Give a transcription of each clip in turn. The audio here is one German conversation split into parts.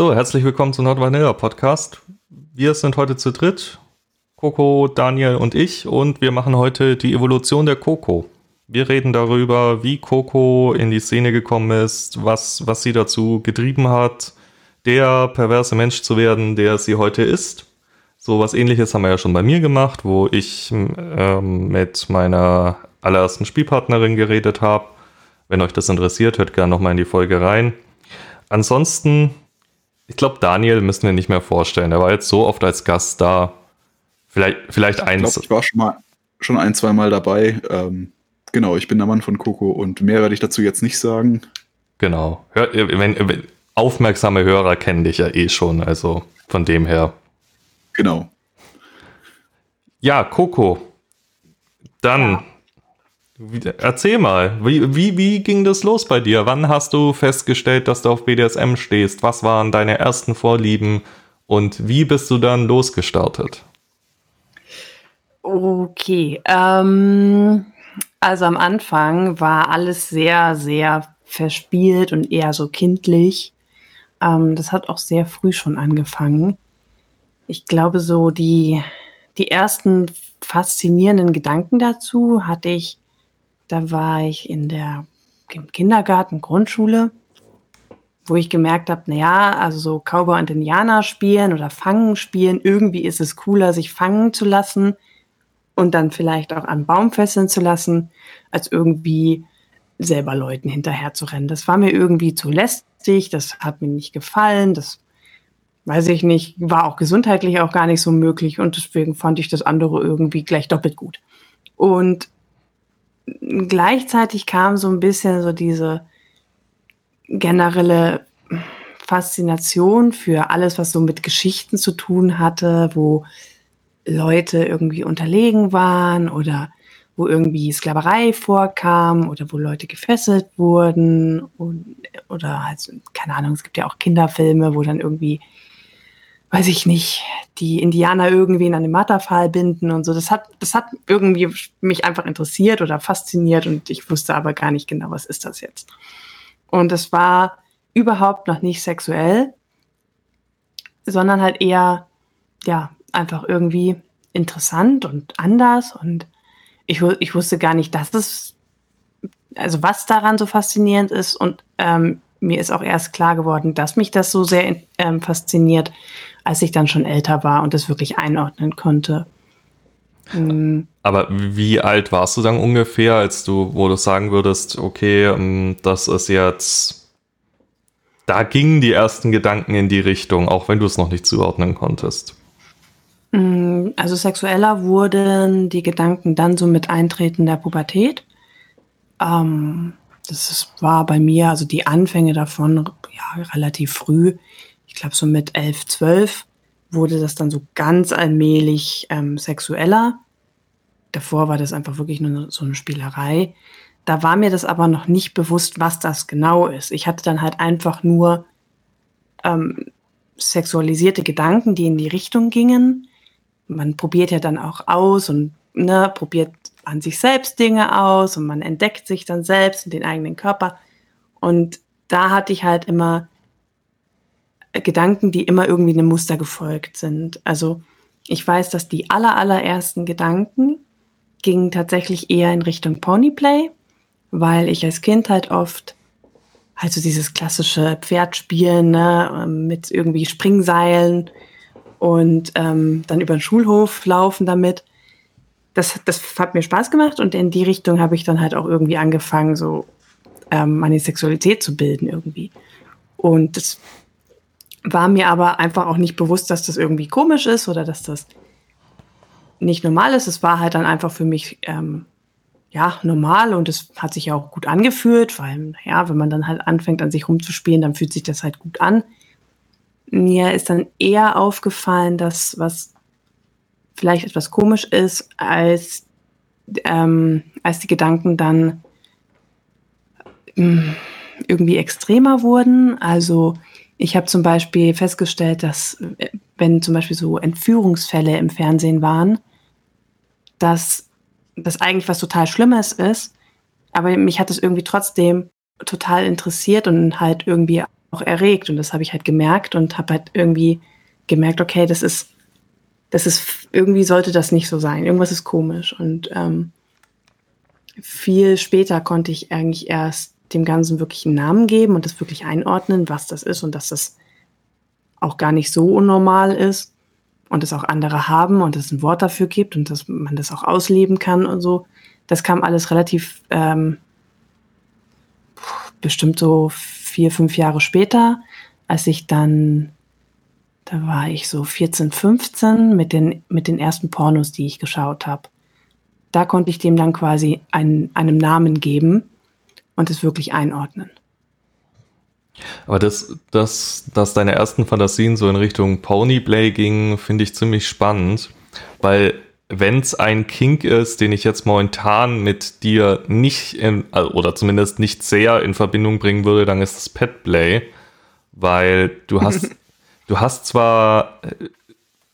So, herzlich willkommen zum Nordvanilla Podcast. Wir sind heute zu dritt. Coco, Daniel und ich und wir machen heute die Evolution der Coco. Wir reden darüber, wie Coco in die Szene gekommen ist, was, was sie dazu getrieben hat, der perverse Mensch zu werden, der sie heute ist. So was ähnliches haben wir ja schon bei mir gemacht, wo ich ähm, mit meiner allerersten Spielpartnerin geredet habe. Wenn euch das interessiert, hört gerne nochmal in die Folge rein. Ansonsten, ich glaube, Daniel müssen wir nicht mehr vorstellen. Er war jetzt so oft als Gast da. Vielleicht, vielleicht ich eins. Glaub, ich war schon mal schon ein, zwei Mal dabei. Ähm, genau, ich bin der Mann von Coco und mehr werde ich dazu jetzt nicht sagen. Genau. Hör, wenn, wenn, aufmerksame Hörer kennen dich ja eh schon, also von dem her. Genau. Ja, Coco. Dann ja. Erzähl mal, wie, wie, wie ging das los bei dir? Wann hast du festgestellt, dass du auf BDSM stehst? Was waren deine ersten Vorlieben und wie bist du dann losgestartet? Okay, ähm, also am Anfang war alles sehr, sehr verspielt und eher so kindlich. Ähm, das hat auch sehr früh schon angefangen. Ich glaube, so die, die ersten faszinierenden Gedanken dazu hatte ich da war ich in der Kindergarten, Grundschule, wo ich gemerkt habe, naja, also so Cowboy und Indianer spielen oder Fangen spielen, irgendwie ist es cooler, sich fangen zu lassen und dann vielleicht auch an Baum fesseln zu lassen, als irgendwie selber Leuten hinterher zu rennen. Das war mir irgendwie zu lästig, das hat mir nicht gefallen, das weiß ich nicht, war auch gesundheitlich auch gar nicht so möglich und deswegen fand ich das andere irgendwie gleich doppelt gut. Und gleichzeitig kam so ein bisschen so diese generelle Faszination für alles, was so mit Geschichten zu tun hatte, wo Leute irgendwie unterlegen waren oder wo irgendwie Sklaverei vorkam oder wo Leute gefesselt wurden und, oder halt, keine Ahnung, es gibt ja auch Kinderfilme, wo dann irgendwie weiß ich nicht, die Indianer irgendwie in einem Matterfall binden und so. Das hat, das hat irgendwie mich einfach interessiert oder fasziniert und ich wusste aber gar nicht genau, was ist das jetzt. Und es war überhaupt noch nicht sexuell, sondern halt eher, ja, einfach irgendwie interessant und anders und ich, ich wusste gar nicht, dass es, also was daran so faszinierend ist und ähm, mir ist auch erst klar geworden, dass mich das so sehr ähm, fasziniert, als ich dann schon älter war und das wirklich einordnen konnte. Mhm. Aber wie alt warst du dann ungefähr, als du, wo du sagen würdest, okay, ähm, das ist jetzt, da gingen die ersten Gedanken in die Richtung, auch wenn du es noch nicht zuordnen konntest? Mm, also sexueller wurden die Gedanken dann so mit Eintreten der Pubertät. Ähm, das war bei mir, also die Anfänge davon, ja, relativ früh ich glaube so mit elf, zwölf wurde das dann so ganz allmählich ähm, sexueller. Davor war das einfach wirklich nur so eine Spielerei. Da war mir das aber noch nicht bewusst, was das genau ist. Ich hatte dann halt einfach nur ähm, sexualisierte Gedanken, die in die Richtung gingen. Man probiert ja dann auch aus und ne, probiert an sich selbst Dinge aus und man entdeckt sich dann selbst und den eigenen Körper. Und da hatte ich halt immer Gedanken, die immer irgendwie einem Muster gefolgt sind. Also ich weiß, dass die aller, allerersten Gedanken gingen tatsächlich eher in Richtung Ponyplay, weil ich als Kind halt oft halt so dieses klassische Pferdspielen ne, ähm, mit irgendwie Springseilen und ähm, dann über den Schulhof laufen damit. Das, das hat mir Spaß gemacht und in die Richtung habe ich dann halt auch irgendwie angefangen, so ähm, meine Sexualität zu bilden irgendwie. Und das war mir aber einfach auch nicht bewusst, dass das irgendwie komisch ist oder dass das nicht normal ist. Es war halt dann einfach für mich ähm, ja normal und es hat sich ja auch gut angefühlt, weil ja, wenn man dann halt anfängt an sich rumzuspielen, dann fühlt sich das halt gut an. Mir ist dann eher aufgefallen, dass was vielleicht etwas komisch ist, als ähm, als die Gedanken dann ähm, irgendwie extremer wurden. Also ich habe zum Beispiel festgestellt, dass wenn zum Beispiel so Entführungsfälle im Fernsehen waren, dass das eigentlich was total Schlimmes ist, aber mich hat es irgendwie trotzdem total interessiert und halt irgendwie auch erregt und das habe ich halt gemerkt und habe halt irgendwie gemerkt, okay, das ist, das ist, irgendwie sollte das nicht so sein. Irgendwas ist komisch. Und ähm, viel später konnte ich eigentlich erst dem Ganzen wirklich einen Namen geben und das wirklich einordnen, was das ist und dass das auch gar nicht so unnormal ist und es auch andere haben und es ein Wort dafür gibt und dass man das auch ausleben kann und so. Das kam alles relativ ähm, bestimmt so vier, fünf Jahre später, als ich dann, da war ich so 14, 15 mit den, mit den ersten Pornos, die ich geschaut habe. Da konnte ich dem dann quasi einen, einem Namen geben und es wirklich einordnen. Aber das, das, dass deine ersten Fantasien so in Richtung Ponyplay gingen, finde ich ziemlich spannend, weil wenn es ein Kink ist, den ich jetzt momentan mit dir nicht in, oder zumindest nicht sehr in Verbindung bringen würde, dann ist es Petplay, weil du hast, du hast zwar,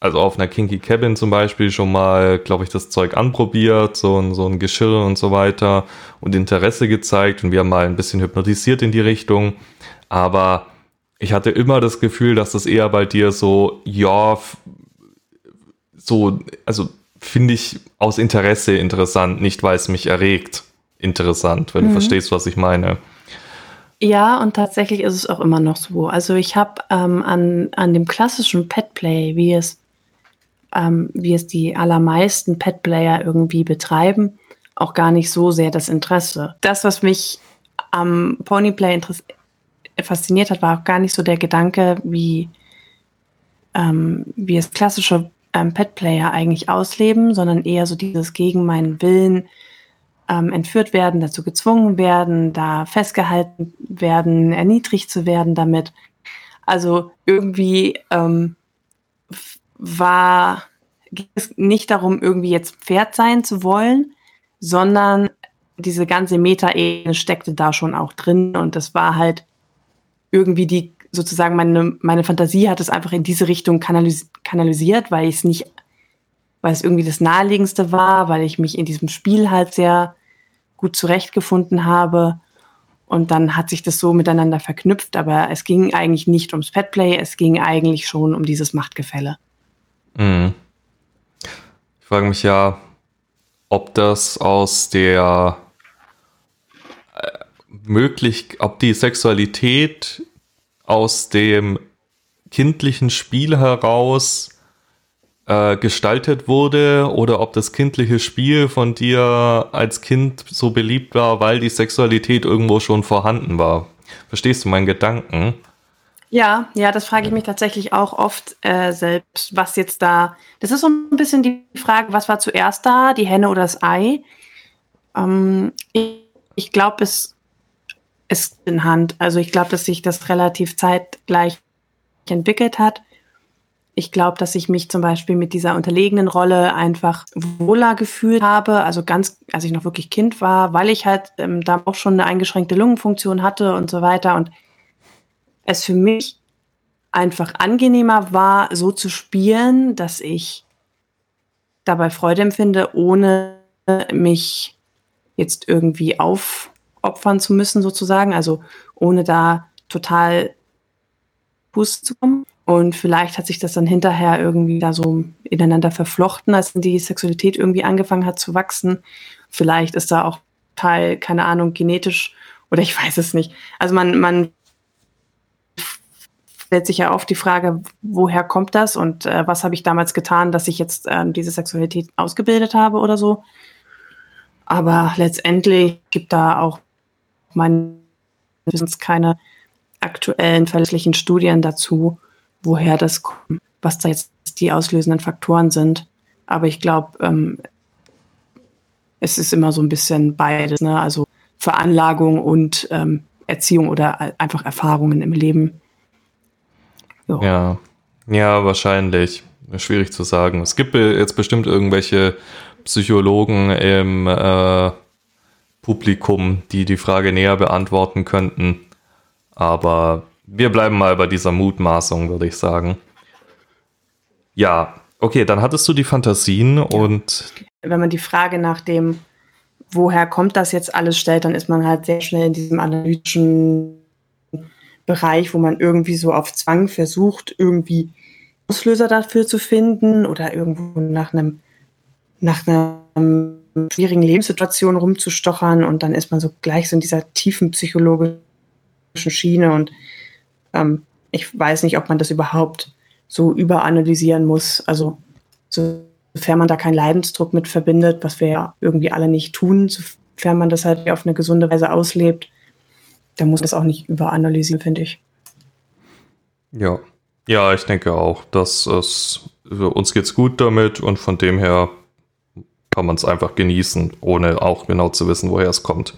also auf einer Kinky Cabin zum Beispiel schon mal, glaube ich, das Zeug anprobiert, so ein, so ein Geschirr und so weiter und Interesse gezeigt und wir haben mal ein bisschen hypnotisiert in die Richtung, aber ich hatte immer das Gefühl, dass das eher bei dir so, ja, so, also finde ich aus Interesse interessant, nicht weil es mich erregt interessant, wenn mhm. du verstehst, was ich meine. Ja, und tatsächlich ist es auch immer noch so. Also ich habe ähm, an, an dem klassischen Petplay, wie es, ähm, wie es die allermeisten Petplayer irgendwie betreiben, auch gar nicht so sehr das Interesse. Das, was mich am Ponyplay fasziniert hat, war auch gar nicht so der Gedanke, wie, ähm, wie es klassische ähm, Pet-Player eigentlich ausleben, sondern eher so dieses gegen meinen Willen ähm, entführt werden, dazu gezwungen werden, da festgehalten werden, erniedrigt zu werden damit. Also irgendwie ähm, war es nicht darum, irgendwie jetzt Pferd sein zu wollen, sondern diese ganze Meta-Ebene steckte da schon auch drin und das war halt irgendwie die sozusagen meine, meine Fantasie hat es einfach in diese Richtung kanalis kanalisiert, weil ich es nicht, weil es irgendwie das naheliegendste war, weil ich mich in diesem Spiel halt sehr gut zurechtgefunden habe. Und dann hat sich das so miteinander verknüpft, aber es ging eigentlich nicht ums Petplay, es ging eigentlich schon um dieses Machtgefälle. Mhm. Ich frage mich ja, ob das aus der äh, möglich, ob die Sexualität aus dem kindlichen Spiel heraus äh, gestaltet wurde oder ob das kindliche Spiel von dir als Kind so beliebt war, weil die Sexualität irgendwo schon vorhanden war. Verstehst du meinen Gedanken? Ja, ja, das frage ich mich tatsächlich auch oft äh, selbst, was jetzt da. Das ist so ein bisschen die Frage, was war zuerst da, die Henne oder das Ei? Ähm, ich ich glaube, es ist in Hand. Also ich glaube, dass sich das relativ zeitgleich entwickelt hat. Ich glaube, dass ich mich zum Beispiel mit dieser unterlegenen Rolle einfach wohler gefühlt habe. Also ganz, als ich noch wirklich Kind war, weil ich halt ähm, da auch schon eine eingeschränkte Lungenfunktion hatte und so weiter. Und es für mich einfach angenehmer war, so zu spielen, dass ich dabei Freude empfinde, ohne mich jetzt irgendwie auf opfern zu müssen, sozusagen, also ohne da total Fuß zu kommen. Und vielleicht hat sich das dann hinterher irgendwie da so ineinander verflochten, als die Sexualität irgendwie angefangen hat zu wachsen. Vielleicht ist da auch Teil, keine Ahnung, genetisch oder ich weiß es nicht. Also man, man stellt sich ja oft die Frage, woher kommt das und äh, was habe ich damals getan, dass ich jetzt äh, diese Sexualität ausgebildet habe oder so. Aber letztendlich gibt da auch meines Wissens keine aktuellen verlässlichen Studien dazu, woher das kommt, was da jetzt die auslösenden Faktoren sind. Aber ich glaube, ähm, es ist immer so ein bisschen beides, ne? also Veranlagung und ähm, Erziehung oder einfach Erfahrungen im Leben. Jo. Ja, ja, wahrscheinlich. Schwierig zu sagen. Es gibt jetzt bestimmt irgendwelche Psychologen im äh, Publikum, die die Frage näher beantworten könnten. Aber wir bleiben mal bei dieser Mutmaßung, würde ich sagen. Ja, okay, dann hattest du die Fantasien und. Wenn man die Frage nach dem, woher kommt das jetzt alles stellt, dann ist man halt sehr schnell in diesem analytischen Bereich, wo man irgendwie so auf Zwang versucht, irgendwie Auslöser dafür zu finden oder irgendwo nach einem nach einer schwierigen Lebenssituation rumzustochern und dann ist man so gleich so in dieser tiefen psychologischen Schiene und ähm, ich weiß nicht, ob man das überhaupt so überanalysieren muss. Also sofern man da keinen Leidensdruck mit verbindet, was wir ja irgendwie alle nicht tun, sofern man das halt auf eine gesunde Weise auslebt, dann muss man das auch nicht überanalysieren, finde ich. Ja. Ja, ich denke auch, dass es uns geht's gut damit und von dem her kann man es einfach genießen, ohne auch genau zu wissen, woher es kommt.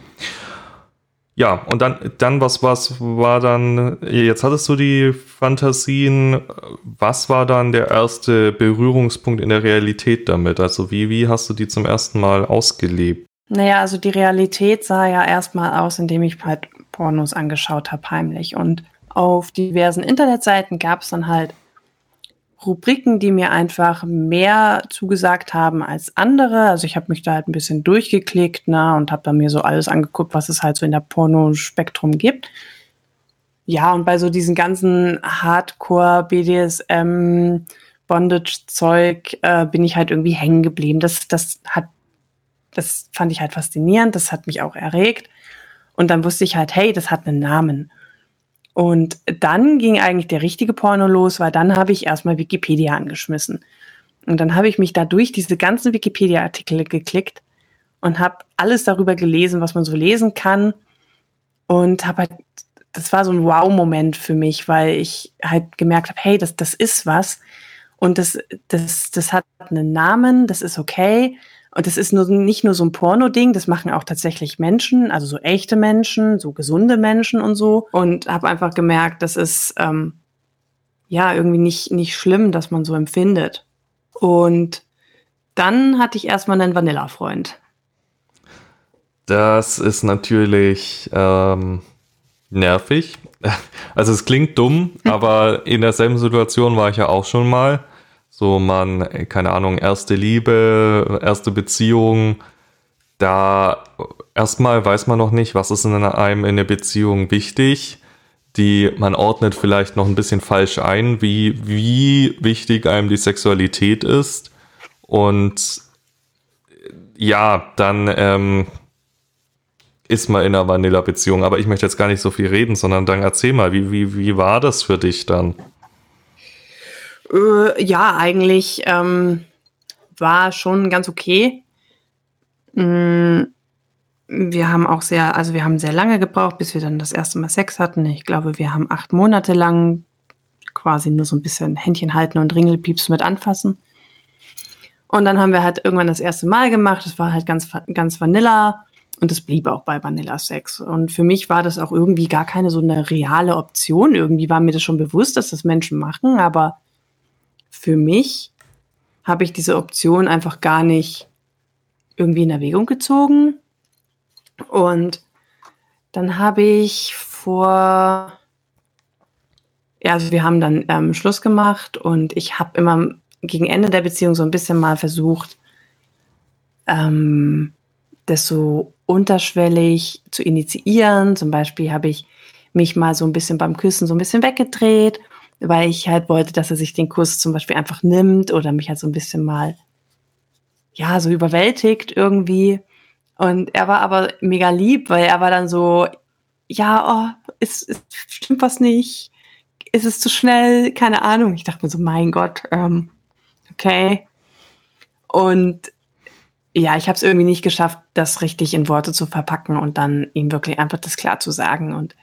Ja, und dann, dann was, was war dann, jetzt hattest du die Fantasien, was war dann der erste Berührungspunkt in der Realität damit? Also wie, wie hast du die zum ersten Mal ausgelebt? Naja, also die Realität sah ja erstmal aus, indem ich halt Pornos angeschaut habe, heimlich. Und auf diversen Internetseiten gab es dann halt Rubriken, die mir einfach mehr zugesagt haben als andere. Also ich habe mich da halt ein bisschen durchgeklickt na, und habe da mir so alles angeguckt, was es halt so in der Pornospektrum gibt. Ja, und bei so diesen ganzen Hardcore, BDSM, Bondage-Zeug äh, bin ich halt irgendwie hängen geblieben. Das, das hat, das fand ich halt faszinierend, das hat mich auch erregt. Und dann wusste ich halt, hey, das hat einen Namen. Und dann ging eigentlich der richtige Porno los, weil dann habe ich erstmal Wikipedia angeschmissen. Und dann habe ich mich da durch diese ganzen Wikipedia-Artikel geklickt und habe alles darüber gelesen, was man so lesen kann. Und habe halt, das war so ein Wow-Moment für mich, weil ich halt gemerkt habe, hey, das, das ist was. Und das, das, das hat einen Namen, das ist okay. Und das ist nur, nicht nur so ein Porno-Ding, das machen auch tatsächlich Menschen, also so echte Menschen, so gesunde Menschen und so. Und habe einfach gemerkt, das ist ähm, ja irgendwie nicht, nicht schlimm, dass man so empfindet. Und dann hatte ich erstmal einen Vanilla-Freund. Das ist natürlich ähm, nervig. Also es klingt dumm, aber in derselben Situation war ich ja auch schon mal. So man, keine Ahnung, erste Liebe, erste Beziehung, da erstmal weiß man noch nicht, was ist in einem in der Beziehung wichtig. Die, man ordnet vielleicht noch ein bisschen falsch ein, wie, wie wichtig einem die Sexualität ist. Und ja, dann ähm, ist man in einer Vanilla-Beziehung. Aber ich möchte jetzt gar nicht so viel reden, sondern dann erzähl mal, wie, wie, wie war das für dich dann? Äh, ja, eigentlich ähm, war schon ganz okay. Mm, wir haben auch sehr, also wir haben sehr lange gebraucht, bis wir dann das erste Mal Sex hatten. Ich glaube, wir haben acht Monate lang quasi nur so ein bisschen Händchen halten und Ringelpieps mit anfassen. Und dann haben wir halt irgendwann das erste Mal gemacht. Das war halt ganz, ganz Vanilla. Und es blieb auch bei Vanilla Sex. Und für mich war das auch irgendwie gar keine so eine reale Option. Irgendwie war mir das schon bewusst, dass das Menschen machen, aber für mich habe ich diese Option einfach gar nicht irgendwie in Erwägung gezogen. Und dann habe ich vor, ja, also wir haben dann ähm, Schluss gemacht und ich habe immer gegen Ende der Beziehung so ein bisschen mal versucht, ähm, das so unterschwellig zu initiieren. Zum Beispiel habe ich mich mal so ein bisschen beim Küssen so ein bisschen weggedreht weil ich halt wollte, dass er sich den Kuss zum Beispiel einfach nimmt oder mich halt so ein bisschen mal, ja, so überwältigt irgendwie. Und er war aber mega lieb, weil er war dann so, ja, oh, ist, ist stimmt was nicht? Ist es zu schnell? Keine Ahnung. Ich dachte mir so, mein Gott, ähm, okay. Und ja, ich habe es irgendwie nicht geschafft, das richtig in Worte zu verpacken und dann ihm wirklich einfach das klar zu sagen. Und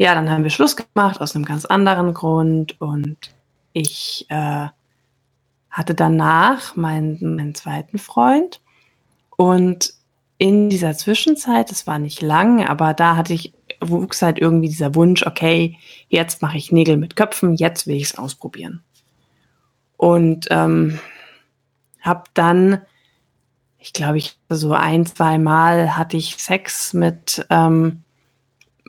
ja, dann haben wir Schluss gemacht aus einem ganz anderen Grund und ich äh, hatte danach meinen, meinen zweiten Freund und in dieser Zwischenzeit, es war nicht lang, aber da hatte ich, wuchs halt irgendwie dieser Wunsch, okay, jetzt mache ich Nägel mit Köpfen, jetzt will ich es ausprobieren. Und ähm, habe dann, ich glaube, ich so ein, zwei Mal hatte ich Sex mit ähm,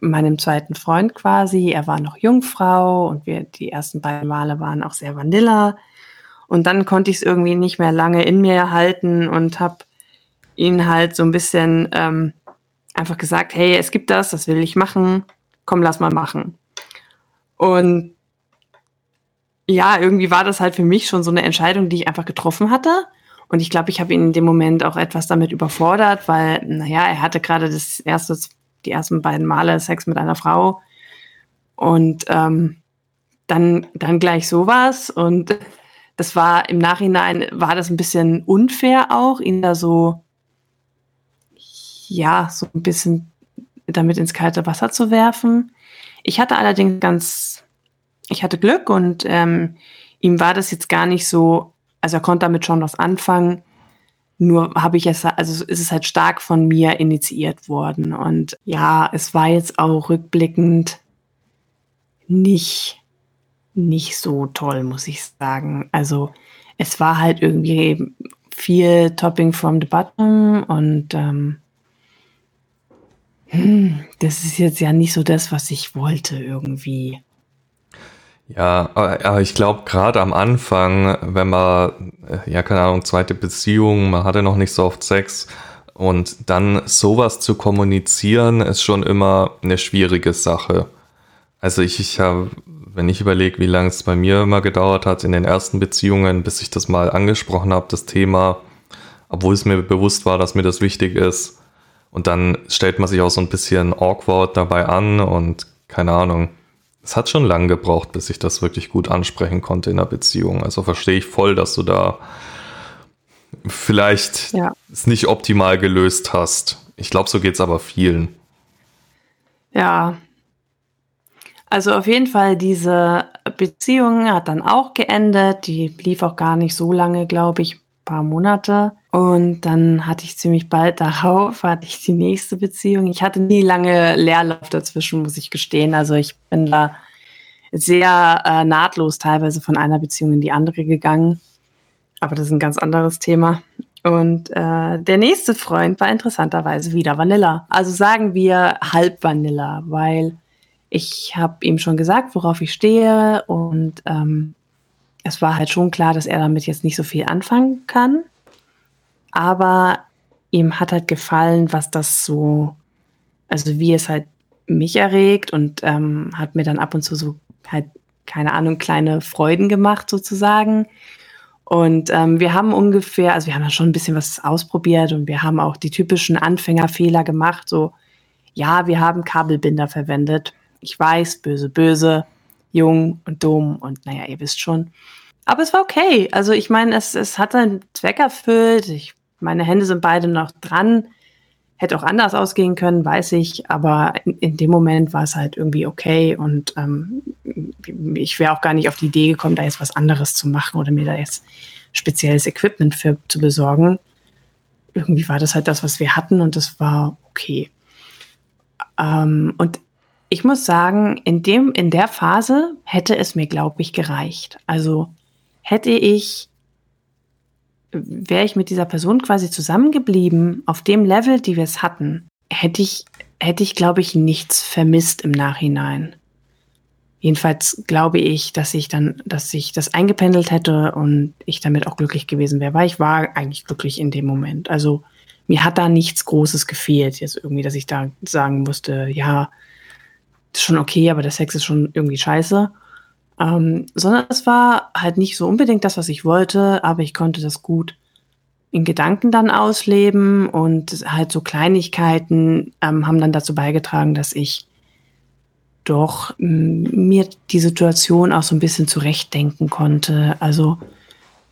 meinem zweiten Freund quasi. Er war noch Jungfrau und wir, die ersten beiden Male waren auch sehr vanilla. Und dann konnte ich es irgendwie nicht mehr lange in mir halten und habe ihn halt so ein bisschen ähm, einfach gesagt, hey, es gibt das, das will ich machen, komm, lass mal machen. Und ja, irgendwie war das halt für mich schon so eine Entscheidung, die ich einfach getroffen hatte. Und ich glaube, ich habe ihn in dem Moment auch etwas damit überfordert, weil, naja, er hatte gerade das erste, die ersten beiden Male Sex mit einer Frau. Und ähm, dann, dann gleich sowas. Und das war im Nachhinein, war das ein bisschen unfair auch, ihn da so, ja, so ein bisschen damit ins kalte Wasser zu werfen. Ich hatte allerdings ganz, ich hatte Glück und ähm, ihm war das jetzt gar nicht so, also er konnte damit schon was anfangen. Nur habe ich es, also ist es halt stark von mir initiiert worden. Und ja, es war jetzt auch rückblickend nicht, nicht so toll, muss ich sagen. Also es war halt irgendwie viel Topping from the bottom und ähm, hm, das ist jetzt ja nicht so das, was ich wollte irgendwie. Ja, aber ich glaube, gerade am Anfang, wenn man, äh, ja, keine Ahnung, zweite Beziehung, man hatte noch nicht so oft Sex und dann sowas zu kommunizieren, ist schon immer eine schwierige Sache. Also ich, ich habe, wenn ich überlege, wie lange es bei mir immer gedauert hat in den ersten Beziehungen, bis ich das mal angesprochen habe, das Thema, obwohl es mir bewusst war, dass mir das wichtig ist, und dann stellt man sich auch so ein bisschen awkward dabei an und keine Ahnung. Es hat schon lange gebraucht, bis ich das wirklich gut ansprechen konnte in der Beziehung. Also verstehe ich voll, dass du da vielleicht ja. es nicht optimal gelöst hast. Ich glaube, so geht es aber vielen. Ja. Also auf jeden Fall, diese Beziehung hat dann auch geendet. Die lief auch gar nicht so lange, glaube ich, ein paar Monate. Und dann hatte ich ziemlich bald darauf, hatte ich die nächste Beziehung. Ich hatte nie lange Leerlauf dazwischen, muss ich gestehen. Also ich bin da sehr äh, nahtlos teilweise von einer Beziehung in die andere gegangen. Aber das ist ein ganz anderes Thema. Und äh, der nächste Freund war interessanterweise wieder Vanilla. Also sagen wir halb Vanilla, weil ich habe ihm schon gesagt, worauf ich stehe. Und ähm, es war halt schon klar, dass er damit jetzt nicht so viel anfangen kann aber ihm hat halt gefallen, was das so, also wie es halt mich erregt und ähm, hat mir dann ab und zu so halt, keine Ahnung, kleine Freuden gemacht sozusagen. Und ähm, wir haben ungefähr, also wir haben ja schon ein bisschen was ausprobiert und wir haben auch die typischen Anfängerfehler gemacht, so, ja, wir haben Kabelbinder verwendet. Ich weiß, böse, böse, jung und dumm und naja, ihr wisst schon. Aber es war okay. Also ich meine, es, es hat seinen Zweck erfüllt. Ich meine Hände sind beide noch dran. Hätte auch anders ausgehen können, weiß ich, aber in, in dem Moment war es halt irgendwie okay und ähm, ich wäre auch gar nicht auf die Idee gekommen, da jetzt was anderes zu machen oder mir da jetzt spezielles Equipment für zu besorgen. Irgendwie war das halt das, was wir hatten und das war okay. Ähm, und ich muss sagen, in dem, in der Phase hätte es mir, glaube ich, gereicht. Also hätte ich wäre ich mit dieser Person quasi zusammengeblieben, auf dem Level, die wir es hatten, hätte ich, hätte ich, glaube ich, nichts vermisst im Nachhinein. Jedenfalls glaube ich, dass ich dann, dass ich das eingependelt hätte und ich damit auch glücklich gewesen wäre, weil ich war eigentlich glücklich in dem Moment. Also mir hat da nichts Großes gefehlt, jetzt irgendwie, dass ich da sagen musste, ja, ist schon okay, aber der Sex ist schon irgendwie scheiße. Ähm, sondern es war halt nicht so unbedingt das, was ich wollte, aber ich konnte das gut in Gedanken dann ausleben und halt so Kleinigkeiten ähm, haben dann dazu beigetragen, dass ich doch mir die Situation auch so ein bisschen zurechtdenken konnte. Also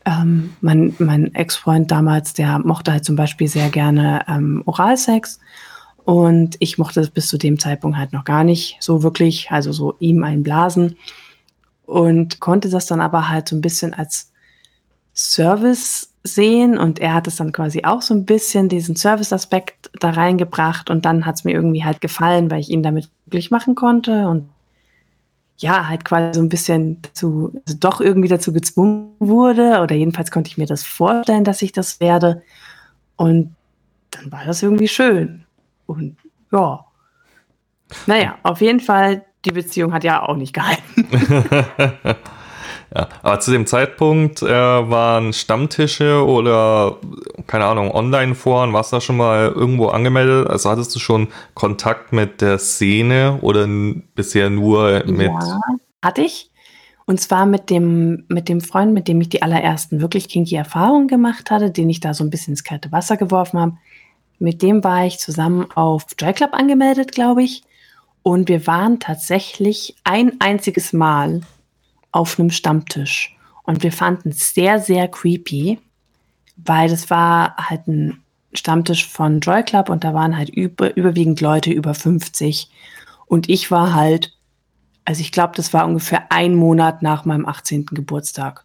ähm, mein, mein Ex-Freund damals, der mochte halt zum Beispiel sehr gerne ähm, Oralsex und ich mochte es bis zu dem Zeitpunkt halt noch gar nicht so wirklich, also so ihm einblasen und konnte das dann aber halt so ein bisschen als Service sehen und er hat es dann quasi auch so ein bisschen diesen Service-Aspekt da reingebracht und dann hat es mir irgendwie halt gefallen, weil ich ihn damit glücklich machen konnte und ja, halt quasi so ein bisschen dazu, also doch irgendwie dazu gezwungen wurde oder jedenfalls konnte ich mir das vorstellen, dass ich das werde und dann war das irgendwie schön und ja. Naja, auf jeden Fall die Beziehung hat ja auch nicht gehalten. ja, aber zu dem Zeitpunkt äh, waren Stammtische oder, keine Ahnung, Online-Foren, warst du da schon mal irgendwo angemeldet? Also hattest du schon Kontakt mit der Szene oder bisher nur mit. Ja, hatte ich. Und zwar mit dem, mit dem Freund, mit dem ich die allerersten wirklich kinky Erfahrungen gemacht hatte, den ich da so ein bisschen ins kalte Wasser geworfen habe. Mit dem war ich zusammen auf Joy Club angemeldet, glaube ich. Und wir waren tatsächlich ein einziges Mal auf einem Stammtisch. Und wir fanden es sehr, sehr creepy, weil das war halt ein Stammtisch von Joy Club und da waren halt über, überwiegend Leute über 50. Und ich war halt also ich glaube, das war ungefähr ein Monat nach meinem 18. Geburtstag.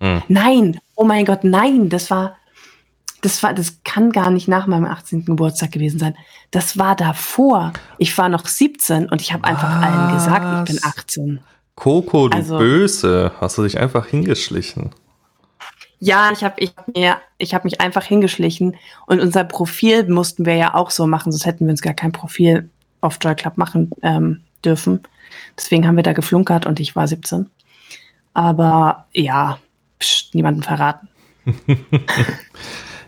Mhm. Nein, oh mein Gott, nein, das war, das war, das kann gar nicht nach meinem 18. Geburtstag gewesen sein. Das war davor. Ich war noch 17 und ich habe einfach allen gesagt, ich bin 18. Coco, du also, Böse, hast du dich einfach hingeschlichen? Ja, ich habe ich hab mir, ich habe mich einfach hingeschlichen und unser Profil mussten wir ja auch so machen, sonst hätten wir uns gar kein Profil auf Joy Club machen ähm, dürfen. Deswegen haben wir da geflunkert und ich war 17. Aber ja, pst, niemanden verraten.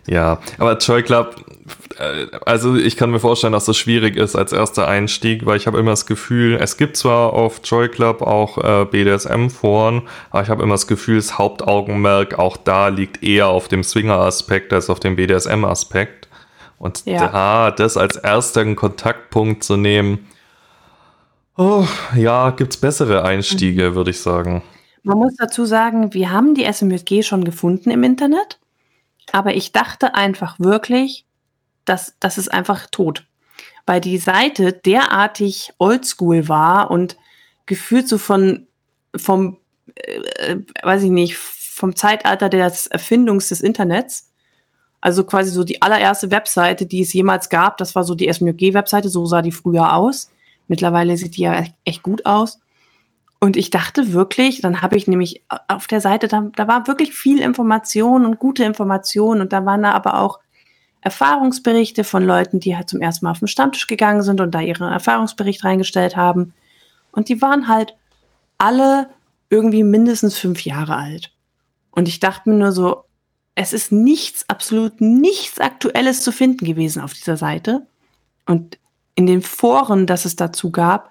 ja, aber Joy Club, äh, also ich kann mir vorstellen, dass das schwierig ist als erster Einstieg, weil ich habe immer das Gefühl, es gibt zwar auf Joy Club auch äh, BDSM-Foren, aber ich habe immer das Gefühl, das Hauptaugenmerk auch da liegt eher auf dem Swinger-Aspekt als auf dem BDSM-Aspekt. Und ja. da das als ersten Kontaktpunkt zu nehmen, Oh, ja, gibt's bessere Einstiege, mhm. würde ich sagen. Man muss dazu sagen, wir haben die SMJG schon gefunden im Internet, aber ich dachte einfach wirklich, dass das ist einfach tot. Weil die Seite derartig oldschool war und gefühlt so von, vom, äh, weiß ich nicht, vom Zeitalter des Erfindungs des Internets. Also quasi so die allererste Webseite, die es jemals gab, das war so die SMJG-Webseite, so sah die früher aus. Mittlerweile sieht die ja echt gut aus. Und ich dachte wirklich, dann habe ich nämlich auf der Seite, da, da war wirklich viel Information und gute Information und da waren da aber auch Erfahrungsberichte von Leuten, die halt zum ersten Mal auf den Stammtisch gegangen sind und da ihren Erfahrungsbericht reingestellt haben. Und die waren halt alle irgendwie mindestens fünf Jahre alt. Und ich dachte mir nur so, es ist nichts, absolut nichts Aktuelles zu finden gewesen auf dieser Seite. Und in den Foren, das es dazu gab,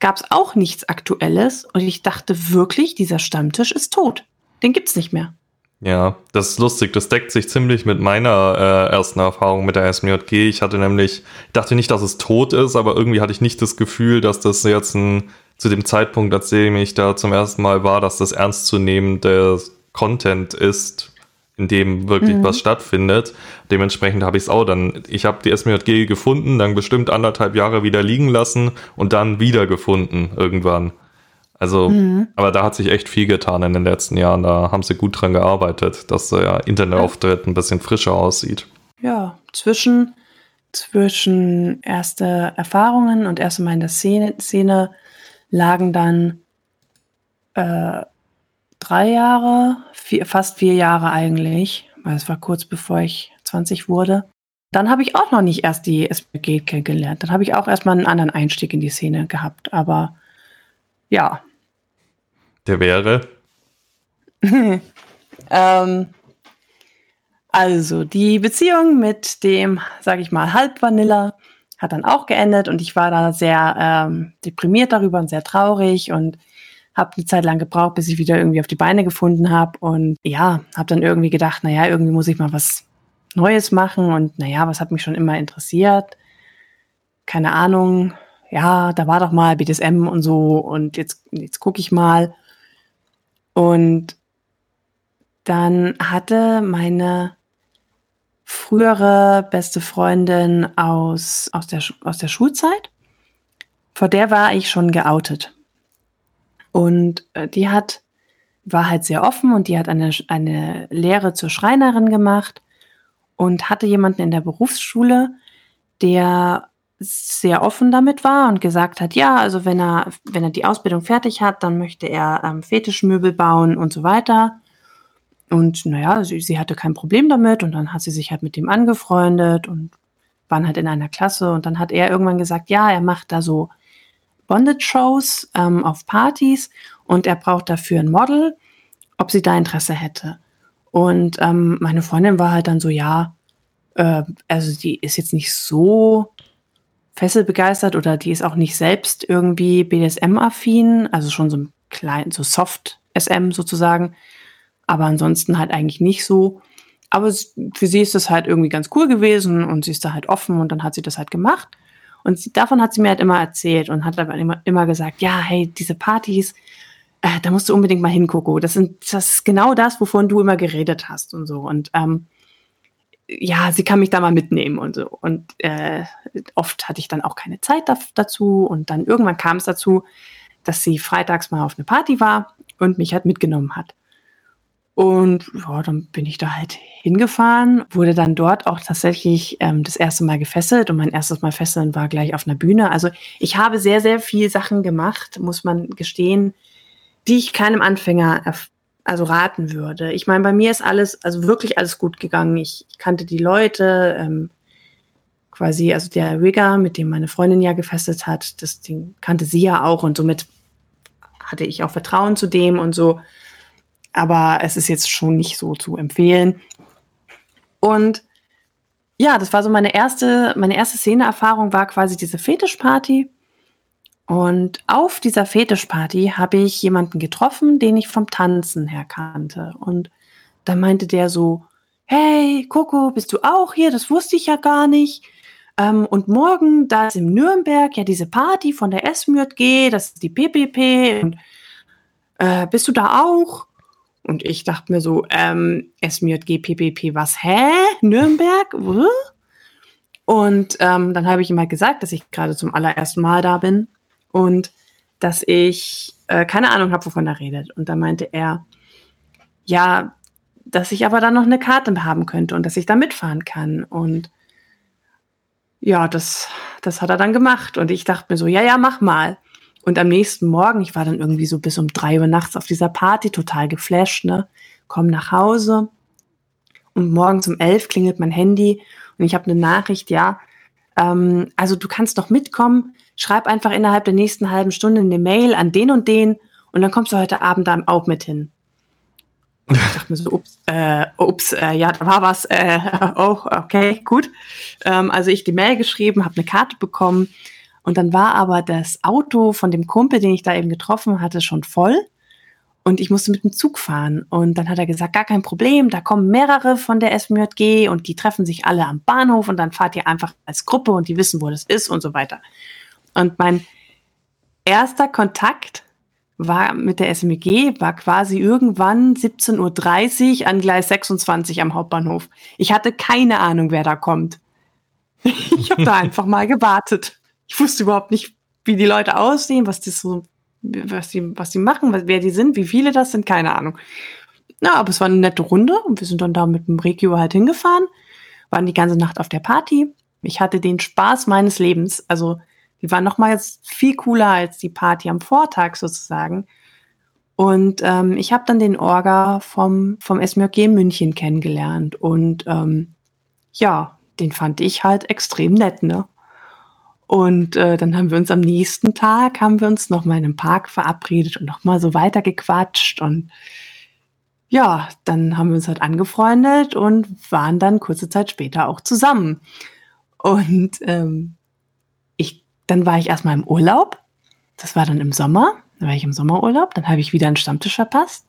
gab es auch nichts Aktuelles. Und ich dachte wirklich, dieser Stammtisch ist tot. Den gibt's nicht mehr. Ja, das ist lustig. Das deckt sich ziemlich mit meiner äh, ersten Erfahrung mit der SMJG. Ich hatte nämlich, ich dachte nicht, dass es tot ist, aber irgendwie hatte ich nicht das Gefühl, dass das jetzt ein, zu dem Zeitpunkt, als ich da zum ersten Mal war, dass das ernstzunehmende Content ist, in dem wirklich mhm. was stattfindet. Dementsprechend habe ich es auch dann, ich habe die SMJG gefunden, dann bestimmt anderthalb Jahre wieder liegen lassen und dann wieder gefunden irgendwann. Also, mhm. aber da hat sich echt viel getan in den letzten Jahren. Da haben sie gut dran gearbeitet, dass der Internetauftritt ein bisschen frischer aussieht. Ja, zwischen, zwischen erste Erfahrungen und erste Mal in der Szene, Szene lagen dann äh, drei Jahre, vier, fast vier Jahre eigentlich, weil es war kurz bevor ich 20 wurde. Dann habe ich auch noch nicht erst die SPG kennengelernt. Dann habe ich auch erstmal einen anderen Einstieg in die Szene gehabt. Aber ja. Der wäre? ähm, also, die Beziehung mit dem, sage ich mal, Halbvanilla hat dann auch geendet und ich war da sehr ähm, deprimiert darüber und sehr traurig und habe eine Zeit lang gebraucht, bis ich wieder irgendwie auf die Beine gefunden habe und ja, habe dann irgendwie gedacht, naja, irgendwie muss ich mal was Neues machen und naja, was hat mich schon immer interessiert? Keine Ahnung, ja, da war doch mal BDSM und so und jetzt, jetzt gucke ich mal. Und dann hatte meine frühere beste Freundin aus, aus, der, aus der Schulzeit, vor der war ich schon geoutet. Und äh, die hat, war halt sehr offen und die hat eine, eine Lehre zur Schreinerin gemacht und hatte jemanden in der Berufsschule, der sehr offen damit war und gesagt hat, ja, also wenn er, wenn er die Ausbildung fertig hat, dann möchte er ähm, Fetischmöbel bauen und so weiter. Und naja, sie, sie hatte kein Problem damit und dann hat sie sich halt mit dem angefreundet und waren halt in einer Klasse und dann hat er irgendwann gesagt, ja, er macht da so Bondage-Shows ähm, auf Partys und er braucht dafür ein Model, ob sie da Interesse hätte. Und ähm, meine Freundin war halt dann so, ja, äh, also die ist jetzt nicht so fesselbegeistert oder die ist auch nicht selbst irgendwie BDSM-affin, also schon so ein klein, so Soft-SM sozusagen, aber ansonsten halt eigentlich nicht so. Aber für sie ist das halt irgendwie ganz cool gewesen und sie ist da halt offen und dann hat sie das halt gemacht. Und sie, davon hat sie mir halt immer erzählt und hat aber immer, immer gesagt, ja, hey, diese Partys, äh, da musst du unbedingt mal hingucken. Das, sind, das ist genau das, wovon du immer geredet hast und so. Und ähm, ja, sie kann mich da mal mitnehmen und so. Und äh, oft hatte ich dann auch keine Zeit da, dazu. Und dann irgendwann kam es dazu, dass sie freitags mal auf eine Party war und mich halt mitgenommen hat. Und ja, dann bin ich da halt hingefahren, wurde dann dort auch tatsächlich ähm, das erste Mal gefesselt und mein erstes Mal fesseln war gleich auf einer Bühne. Also ich habe sehr, sehr viel Sachen gemacht, muss man gestehen, die ich keinem Anfänger also raten würde. Ich meine, bei mir ist alles, also wirklich alles gut gegangen. Ich, ich kannte die Leute, ähm, quasi, also der Rigger, mit dem meine Freundin ja gefesselt hat, das Ding kannte sie ja auch und somit hatte ich auch Vertrauen zu dem und so. Aber es ist jetzt schon nicht so zu empfehlen. Und ja, das war so meine erste, meine erste Szeneerfahrung war quasi diese Fetischparty. Und auf dieser Fetischparty habe ich jemanden getroffen, den ich vom Tanzen her kannte. Und da meinte der so, hey, Coco, bist du auch hier? Das wusste ich ja gar nicht. Ähm, und morgen, da ist im Nürnberg ja diese Party von der SMJG, das ist die PPP. Und äh, bist du da auch? Und ich dachte mir so, ähm, SMJG, PPP, was? Hä? Nürnberg? Und ähm, dann habe ich ihm halt gesagt, dass ich gerade zum allerersten Mal da bin und dass ich äh, keine Ahnung habe, wovon er redet. Und da meinte er, ja, dass ich aber dann noch eine Karte haben könnte und dass ich da mitfahren kann. Und ja, das, das hat er dann gemacht. Und ich dachte mir so, ja, ja, mach mal. Und am nächsten Morgen, ich war dann irgendwie so bis um drei Uhr nachts auf dieser Party, total geflasht, ne? Komm nach Hause. Und morgens um elf klingelt mein Handy und ich habe eine Nachricht, ja, ähm, also du kannst doch mitkommen, schreib einfach innerhalb der nächsten halben Stunde eine Mail an den und den und dann kommst du heute Abend da auch mit hin. Und ich dachte mir so, ups, äh, ups, äh, ja, da war was, äh, oh, okay, gut. Ähm, also ich die Mail geschrieben, habe eine Karte bekommen und dann war aber das Auto von dem Kumpel, den ich da eben getroffen hatte, schon voll und ich musste mit dem Zug fahren. Und dann hat er gesagt, gar kein Problem, da kommen mehrere von der SMJG und die treffen sich alle am Bahnhof und dann fahrt ihr einfach als Gruppe und die wissen, wo das ist und so weiter. Und mein erster Kontakt war mit der SMG, war quasi irgendwann 17.30 Uhr an Gleis 26 am Hauptbahnhof. Ich hatte keine Ahnung, wer da kommt. ich habe da einfach mal gewartet. Ich wusste überhaupt nicht, wie die Leute aussehen, was das so was die, was die machen, wer die sind, wie viele das sind, keine Ahnung. Na, aber es war eine nette Runde und wir sind dann da mit dem Regio halt hingefahren, waren die ganze Nacht auf der Party. Ich hatte den Spaß meines Lebens. Also, die war nochmals viel cooler als die Party am Vortag sozusagen. Und ähm, ich habe dann den Orga vom, vom SMRG München kennengelernt. Und ähm, ja, den fand ich halt extrem nett, ne? Und äh, dann haben wir uns am nächsten Tag, haben wir uns noch mal in einem Park verabredet und noch mal so weiter gequatscht. Und ja, dann haben wir uns halt angefreundet und waren dann kurze Zeit später auch zusammen. Und ähm, ich, dann war ich erstmal im Urlaub. Das war dann im Sommer. Da war ich im Sommerurlaub. Dann habe ich wieder einen Stammtisch verpasst.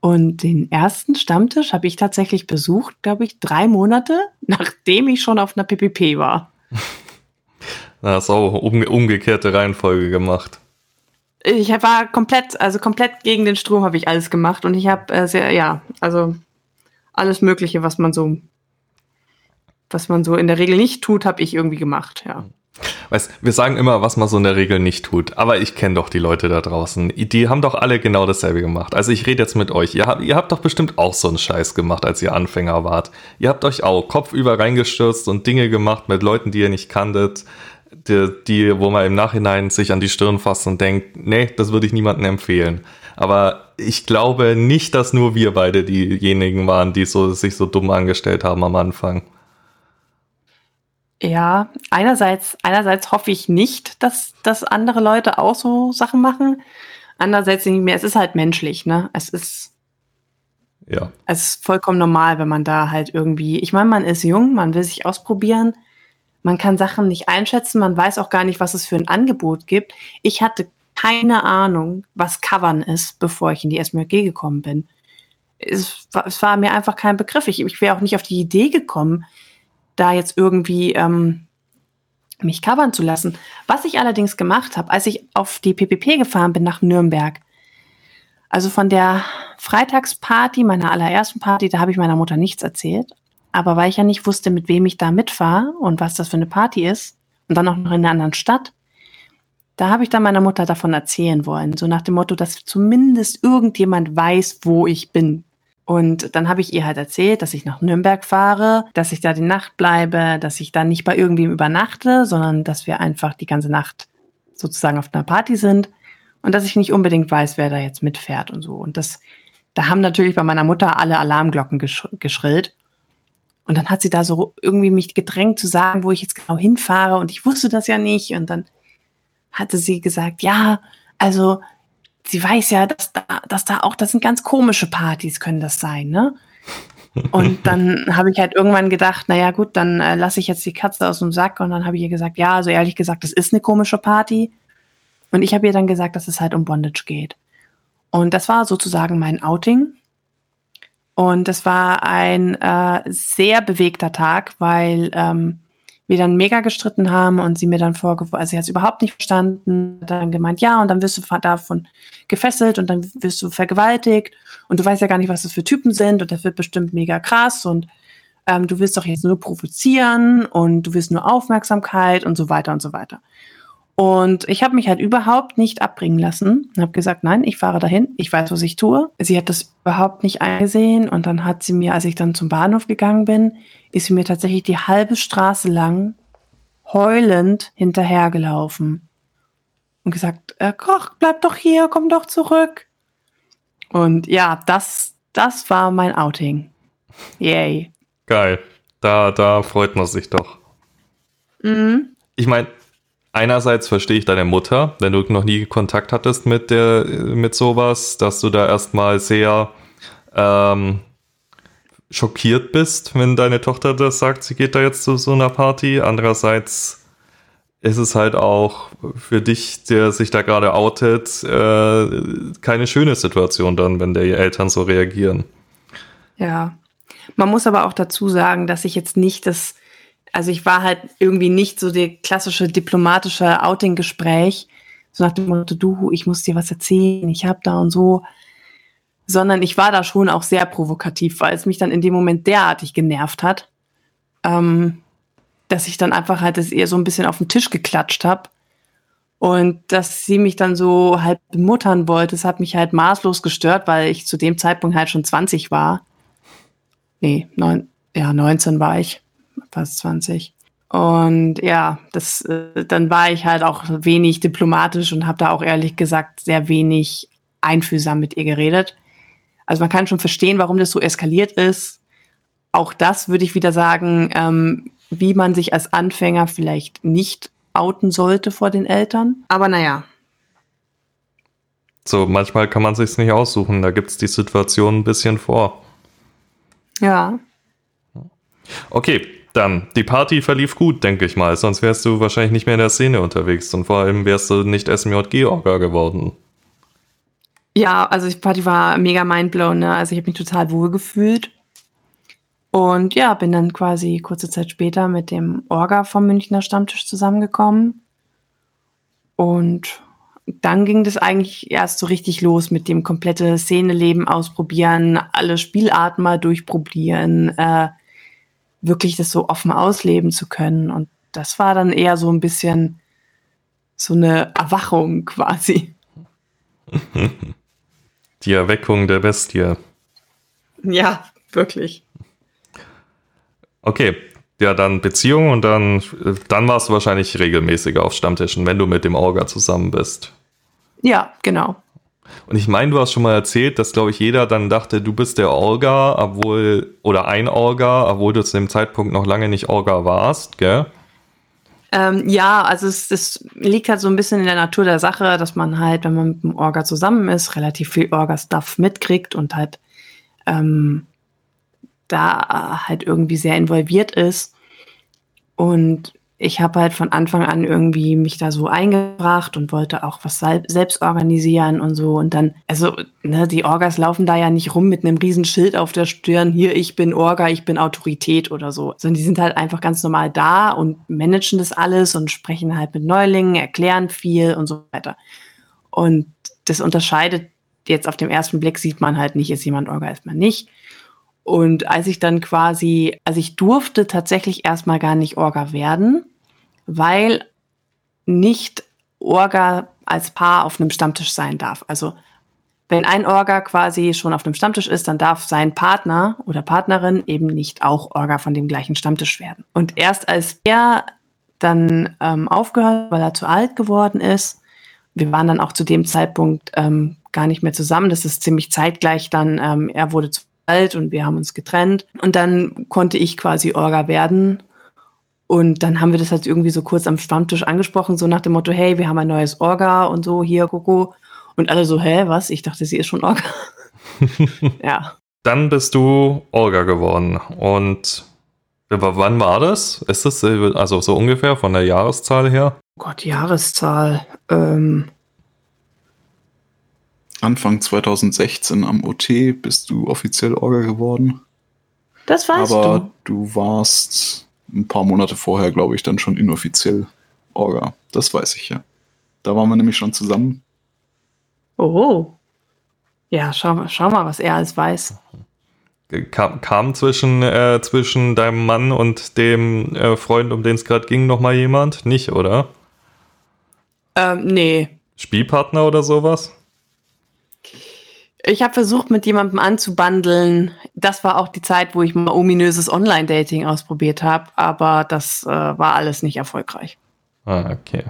Und den ersten Stammtisch habe ich tatsächlich besucht, glaube ich, drei Monate, nachdem ich schon auf einer PPP war. Da hast du auch umge umgekehrte Reihenfolge gemacht. Ich war komplett, also komplett gegen den Strom habe ich alles gemacht und ich habe äh, sehr, ja, also alles Mögliche, was man so, was man so in der Regel nicht tut, habe ich irgendwie gemacht, ja. Weißt, wir sagen immer, was man so in der Regel nicht tut, aber ich kenne doch die Leute da draußen. Die haben doch alle genau dasselbe gemacht. Also ich rede jetzt mit euch. Ihr habt, ihr habt doch bestimmt auch so einen Scheiß gemacht, als ihr Anfänger wart. Ihr habt euch auch kopfüber reingestürzt und Dinge gemacht mit Leuten, die ihr nicht kanntet die, die, wo man im Nachhinein sich an die Stirn fasst und denkt, nee, das würde ich niemandem empfehlen. Aber ich glaube nicht, dass nur wir beide diejenigen waren, die so, sich so dumm angestellt haben am Anfang. Ja, einerseits, einerseits hoffe ich nicht, dass, dass andere Leute auch so Sachen machen. Andererseits denke ich mir, es ist halt menschlich, ne? Es ist, ja. Es ist vollkommen normal, wenn man da halt irgendwie, ich meine, man ist jung, man will sich ausprobieren Man kann Sachen nicht einschätzen, man weiß auch gar nicht, was es für ein Angebot gibt. Ich hatte keine Ahnung, was Covern ist, bevor ich in die SMRG gekommen bin. Es war, es war, mir einfach kein Begriff. Ich, ich wäre auch nicht auf die Idee gekommen, da jetzt irgendwie ähm, mich covern zu lassen. Was ich allerdings gemacht habe, als ich auf die PPP gefahren bin nach Nürnberg, also von der Freitagsparty, meiner allerersten Party, da habe ich meiner Mutter nichts erzählt. Aber weil ich ja nicht wusste, mit wem ich da mitfahre und was das für eine Party ist, und dann auch noch in einer anderen Stadt, da habe ich dann meiner Mutter davon erzählen wollen. So nach dem Motto, dass zumindest irgendjemand weiß, wo ich bin. Und dann habe ich ihr halt erzählt, dass ich nach Nürnberg fahre, dass ich da die Nacht bleibe, dass ich da nicht bei irgendwem übernachte, sondern dass wir einfach die ganze Nacht sozusagen auf einer Party sind und dass ich nicht unbedingt weiß, wer da jetzt mitfährt und so. Und das, da haben natürlich bei meiner Mutter alle Alarmglocken gesch geschrillt. Und dann hat sie da so irgendwie mich gedrängt zu sagen, wo ich jetzt genau hinfahre und ich wusste das ja nicht. Und dann hatte sie gesagt, ja, also sie weiß ja, dass da, dass da auch, das sind ganz komische Partys, können das sein, ne? Und dann habe ich halt irgendwann gedacht, naja gut, dann äh, lasse ich jetzt die Katze aus dem Sack und dann habe ich ihr gesagt, ja, also ehrlich gesagt, das ist eine komische Party. Und ich habe ihr dann gesagt, dass es halt um Bondage geht. Und das war sozusagen mein Outing. Und das war ein äh, sehr bewegter Tag, weil ähm, wir dann mega gestritten haben und sie mir dann vorgeworfen, also sie hat es überhaupt nicht verstanden, dann gemeint, ja, und dann wirst du davon gefesselt und dann wirst du vergewaltigt und du weißt ja gar nicht, was das für Typen sind und das wird bestimmt mega krass und ähm, du willst doch jetzt nur provozieren und du willst nur Aufmerksamkeit und so weiter und so weiter. Und ich habe mich halt überhaupt nicht abbringen lassen und habe gesagt, nein, ich fahre dahin, ich weiß, was ich tue. Sie hat das überhaupt nicht eingesehen und dann hat sie mir, als ich dann zum Bahnhof gegangen bin, ist sie mir tatsächlich die halbe Straße lang heulend hinterhergelaufen und gesagt, äh, Koch, bleib doch hier, komm doch zurück. Und ja, das, das war mein Outing. Yay. Geil. Da, da freut man sich doch. Mhm. Ich meine, einerseits verstehe ich deine Mutter, wenn du noch nie Kontakt hattest mit der, mit sowas, dass du da erstmal sehr ähm, schockiert bist, wenn deine Tochter das sagt, sie geht da jetzt zu so einer Party. Andererseits ist es halt auch für dich, der sich da gerade outet, äh, keine schöne Situation dann, wenn die Eltern so reagieren. Ja. Man muss aber auch dazu sagen, dass ich jetzt nicht das also ich war halt irgendwie nicht so der klassische diplomatische Outing-Gespräch, so nach dem Motto, du, ich muss dir was erzählen, ich hab da und so, sondern ich war da schon auch sehr provokativ, weil es mich dann in dem Moment derartig genervt hat, ähm, dass ich dann einfach halt das eher so ein bisschen auf den Tisch geklatscht habe. Und dass sie mich dann so halt bemuttern wollte, das hat mich halt maßlos gestört, weil ich zu dem Zeitpunkt halt schon 20 war. Nee, neun, ja, 19 war ich fast 20. Und ja, das, äh, dann war ich halt auch wenig diplomatisch und habe da auch ehrlich gesagt sehr wenig einfühlsam mit ihr geredet. Also man kann schon verstehen, warum das so eskaliert ist. Auch das würde ich wieder sagen, ähm, wie man sich als Anfänger vielleicht nicht outen sollte vor den Eltern. Aber naja. So, manchmal kann man sich's nicht aussuchen. Da gibt's die Situation ein bisschen vor. Ja. Okay, dann, die Party verlief gut, denke ich mal. Sonst wärst du wahrscheinlich nicht mehr in der Szene unterwegs und vor allem wärst du nicht SMJG-Orga geworden. Ja, also die Party war mega mindblown, ne? Also ich habe mich total wohl gefühlt. Und ja, bin dann quasi kurze Zeit später mit dem Orga vom Münchner Stammtisch zusammengekommen. Und dann ging das eigentlich erst so richtig los mit dem komplette Szeneleben ausprobieren, alle Spielarten mal durchprobieren, äh, wirklich das so offen ausleben zu können. Und das war dann eher so ein bisschen so eine Erwachung quasi. Die Erweckung der Bestie. Ja, wirklich. Okay, ja, dann Beziehung und dann, dann warst du wahrscheinlich regelmäßiger auf Stammtischen, wenn du mit dem Orga zusammen bist. Ja, genau. Und ich meine, du hast schon mal erzählt, dass, glaube ich, jeder dann dachte, du bist der Orga, obwohl, oder ein Orga, obwohl du zu dem Zeitpunkt noch lange nicht Orga warst, gell? Ähm, ja, also es, es liegt halt so ein bisschen in der Natur der Sache, dass man halt, wenn man mit dem Orga zusammen ist, relativ viel Orga-Stuff mitkriegt und halt ähm, da halt irgendwie sehr involviert ist. Und ich habe halt von Anfang an irgendwie mich da so eingebracht und wollte auch was selbst organisieren und so. Und dann, also, ne, die Orgas laufen da ja nicht rum mit einem riesen Schild auf der Stirn, hier, ich bin Orga, ich bin Autorität oder so. Sondern die sind halt einfach ganz normal da und managen das alles und sprechen halt mit Neulingen, erklären viel und so weiter. Und das unterscheidet jetzt auf dem ersten Blick sieht man halt nicht, ist jemand Orga, ist man nicht. Und als ich dann quasi, also ich durfte tatsächlich erstmal gar nicht Orga werden, weil nicht Orga als Paar auf einem Stammtisch sein darf. Also wenn ein Orga quasi schon auf einem Stammtisch ist, dann darf sein Partner oder Partnerin eben nicht auch Orga von dem gleichen Stammtisch werden. Und erst als er dann ähm, aufgehört, weil er zu alt geworden ist, wir waren dann auch zu dem Zeitpunkt ähm, gar nicht mehr zusammen. Das ist ziemlich zeitgleich dann, ähm, er wurde zu alt und wir haben uns getrennt. Und dann konnte ich quasi Orga werden. Und dann haben wir das halt irgendwie so kurz am Stammtisch angesprochen, so nach dem Motto, hey, wir haben ein neues Orga und so, hier, Coco. Und alle so, hä, was? Ich dachte, sie ist schon Orga. ja. Dann bist du Orga geworden. Und wann war das? Ist das also so ungefähr von der Jahreszahl her? Oh Gott, Jahreszahl. Ähm, Anfang 2016 am OT bist du offiziell Orga geworden. Das weißt Aber du. du warst ein paar Monate vorher, glaube ich, dann schon inoffiziell Orga. Das weiß ich ja. Da waren wir nämlich schon zusammen. Oh. Ja, schau, schau mal, was er alles weiß. Kam, kam zwischen, äh, zwischen deinem Mann und dem äh, Freund, um den es gerade ging, nochmal jemand? Nicht, oder? Ähm, nee. Spielpartner oder sowas? Ich habe versucht, mit jemandem anzubandeln. Das war auch die Zeit, wo ich mal ominöses Online-Dating ausprobiert habe, aber das äh, war alles nicht erfolgreich. Ah, okay.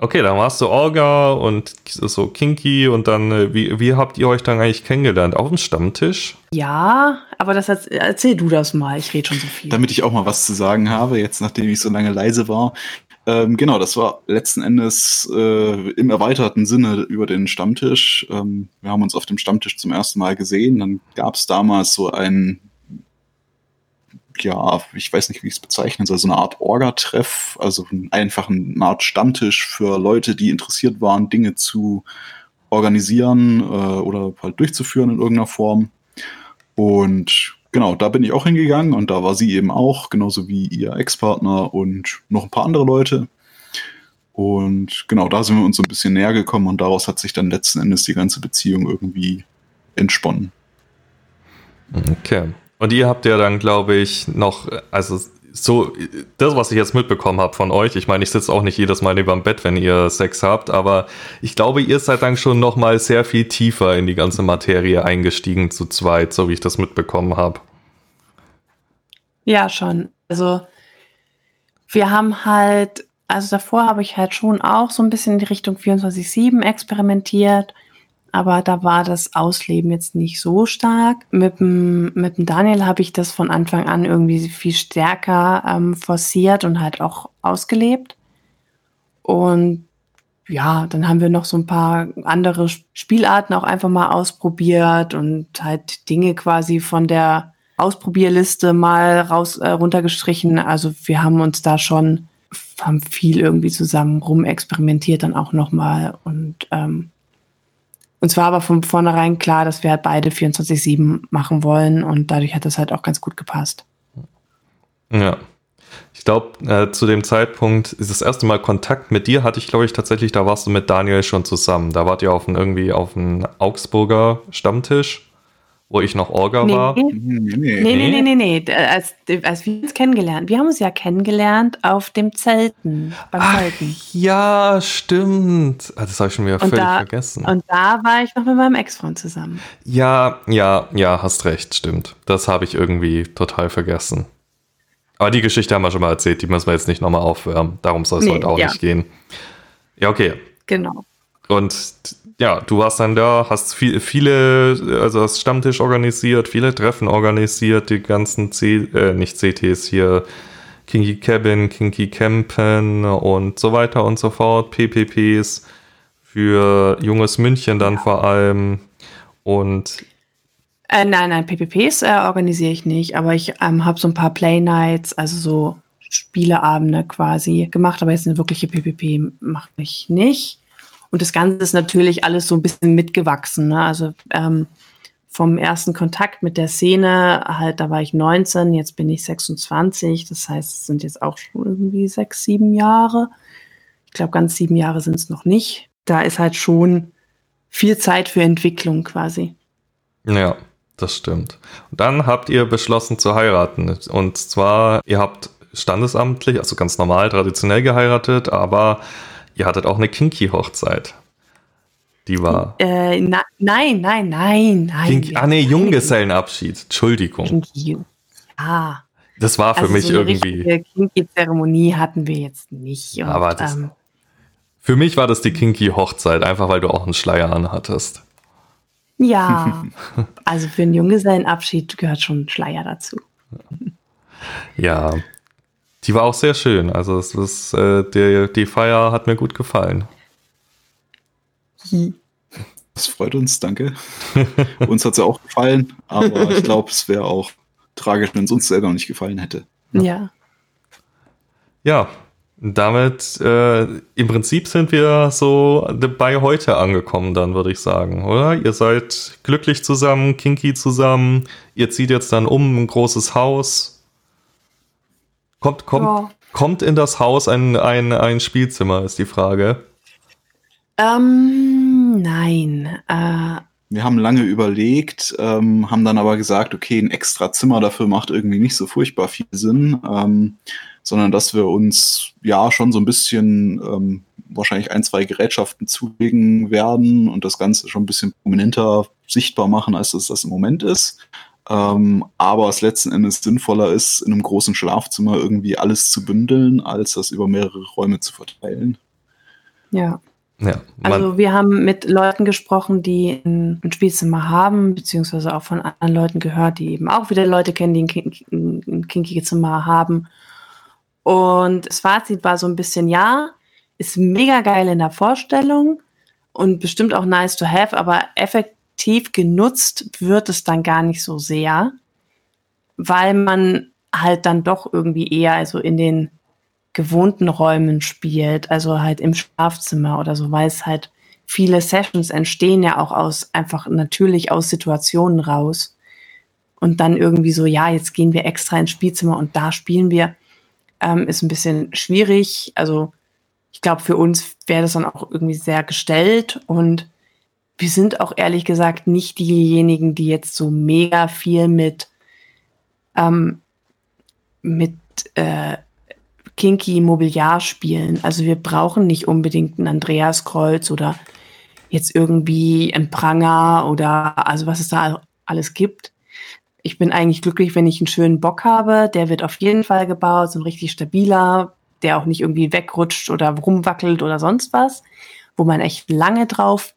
Okay, dann warst du Orga und so kinky und dann, äh, wie, wie habt ihr euch dann eigentlich kennengelernt? Auf dem Stammtisch? Ja, aber das erzähl du das mal, ich rede schon so viel. Damit ich auch mal was zu sagen habe, jetzt nachdem ich so lange leise war. Ähm, genau, das war letzten Endes äh, im erweiterten Sinne über den Stammtisch. Ähm, wir haben uns auf dem Stammtisch zum ersten Mal gesehen. Dann gab es damals so ein, ja, ich weiß nicht, wie ich es bezeichnen soll, so eine Art Orga-Treff, also einfach eine Art Stammtisch für Leute, die interessiert waren, Dinge zu organisieren äh, oder halt durchzuführen in irgendeiner Form. Und genau, da bin ich auch hingegangen und da war sie eben auch, genauso wie ihr Ex-Partner und noch ein paar andere Leute. Und genau, da sind wir uns so ein bisschen näher gekommen und daraus hat sich dann letzten Endes die ganze Beziehung irgendwie entsponnen. Okay. Und ihr habt ja dann, glaube ich, noch, also so, das, was ich jetzt mitbekommen habe von euch, ich meine, ich sitze auch nicht jedes Mal neben dem Bett, wenn ihr Sex habt, aber ich glaube, ihr seid dann schon noch mal sehr viel tiefer in die ganze Materie eingestiegen zu zweit, so wie ich das mitbekommen habe. Ja, schon. Also wir haben halt, also davor habe ich halt schon auch so ein bisschen in die Richtung 24-7 experimentiert aber da war das Ausleben jetzt nicht so stark. Mit dem, mit dem Daniel habe ich das von Anfang an irgendwie viel stärker ähm, forciert und halt auch ausgelebt. Und ja, dann haben wir noch so ein paar andere Spielarten auch einfach mal ausprobiert und halt Dinge quasi von der Ausprobierliste mal raus äh, runtergestrichen. Also wir haben uns da schon haben viel irgendwie zusammen rumexperimentiert dann auch noch mal und ähm, uns war aber von vornherein klar, dass wir halt beide 24-7 machen wollen und dadurch hat das halt auch ganz gut gepasst. Ja. Ich glaube, äh, zu dem Zeitpunkt ist das erste Mal Kontakt mit dir hatte ich, glaube ich, tatsächlich, da warst du mit Daniel schon zusammen. Da wart ihr auf ein, irgendwie auf einem Augsburger Stammtisch wo ich noch Orga nee. war. Nee, nee, nee, nee, nee. nee. Als, als wir uns kennengelernt, wir haben uns ja kennengelernt auf dem Zelten, beim Ach, Zelten. Ja, stimmt. Ah, das habe ich schon wieder und völlig da, vergessen. Und da war ich noch mit meinem Ex-Freund zusammen. Ja, ja, ja, hast recht, stimmt. Das habe ich irgendwie total vergessen. Aber die Geschichte haben wir schon mal erzählt, die müssen wir jetzt nicht nochmal aufwärmen. Darum soll es nee, heute auch ja. nicht gehen. Ja, okay. Genau. Und ja, du warst dann da, hast viel, viele, also hast Stammtisch organisiert, viele Treffen organisiert, die ganzen C, äh, nicht CTs hier, Kinky Cabin, Kinky Campen und so weiter und so fort, PPPs für junges München dann ja. vor allem und äh, nein, nein, PPPs äh, organisiere ich nicht, aber ich ähm, habe so ein paar Play Nights, also so Spieleabende quasi gemacht, aber jetzt eine wirkliche PPP mache ich nicht. Und das Ganze ist natürlich alles so ein bisschen mitgewachsen. Ne? Also ähm, vom ersten Kontakt mit der Szene, halt, da war ich 19, jetzt bin ich 26. Das heißt, es sind jetzt auch schon irgendwie sechs, sieben Jahre. Ich glaube, ganz sieben Jahre sind es noch nicht. Da ist halt schon viel Zeit für Entwicklung quasi. Ja, das stimmt. Und dann habt ihr beschlossen zu heiraten. Und zwar, ihr habt standesamtlich, also ganz normal, traditionell geheiratet, aber ihr hattet auch eine Kinky-Hochzeit. Die war. Äh, na, nein, nein, nein, nein. Kinky, ah, nee, Junggesellenabschied. Entschuldigung. Kinky. Ja. Das war für also mich so eine irgendwie. Kinky-Zeremonie hatten wir jetzt nicht. Und, Aber das- ähm, Für mich war das die Kinky-Hochzeit, einfach weil du auch einen Schleier anhattest. ja, also für einen Junggesellenabschied gehört schon ein Schleier dazu. Ja. Die war auch sehr schön. Also es ist, äh, die, die Feier hat mir gut gefallen. Das freut uns, danke. uns hat es ja auch gefallen, aber ich glaube, es wäre auch tragisch, wenn es uns selber nicht gefallen hätte. Ja. Ja, damit äh, im Prinzip sind wir so bei heute angekommen, dann würde ich sagen, oder? Ihr seid glücklich zusammen, kinky zusammen, ihr zieht jetzt dann um ein großes Haus. Kommt, kommt, Ja. kommt in das Haus ein, ein, ein Spielzimmer, ist die Frage. Ähm, nein. Äh, Wir haben lange überlegt, ähm, haben dann aber gesagt, okay, ein extra Zimmer dafür macht irgendwie nicht so furchtbar viel Sinn, ähm, sondern dass wir uns ja schon so ein bisschen ähm, wahrscheinlich ein, zwei Gerätschaften zulegen werden und das Ganze schon ein bisschen prominenter sichtbar machen, als es das im Moment ist. Ähm, aber es letzten Endes sinnvoller ist, in einem großen Schlafzimmer irgendwie alles zu bündeln, als das über mehrere Räume zu verteilen. ja. Ja, Also wir haben mit Leuten gesprochen, die ein, Spielzimmer haben, beziehungsweise auch von anderen Leuten gehört, die eben auch wieder Leute kennen, die ein, kink, ein kinky Zimmer haben. Und das Fazit war so ein bisschen, ja, ist mega geil in der Vorstellung und bestimmt auch nice to have, aber effektiv genutzt wird es dann gar nicht so sehr, weil man halt dann doch irgendwie eher also in den gewohnten Räumen spielt, also halt im Schlafzimmer oder so, weil es halt viele Sessions entstehen ja auch aus einfach natürlich aus Situationen raus. Und dann irgendwie so, ja, jetzt gehen wir extra ins Spielzimmer und da spielen wir, ähm, ist ein bisschen schwierig. Also ich glaube, für uns wäre das dann auch irgendwie sehr gestellt und wir sind auch ehrlich gesagt nicht diejenigen, die jetzt so mega viel mit, ähm, mit äh, kinky Mobiliar spielen. Also wir brauchen nicht unbedingt ein Andreaskreuz oder jetzt irgendwie ein Pranger oder also was es da alles gibt. Ich bin eigentlich glücklich, wenn ich einen schönen Bock habe. Der wird auf jeden Fall gebaut, so ein richtig stabiler, der auch nicht irgendwie wegrutscht oder rumwackelt oder sonst was, wo man echt lange drauf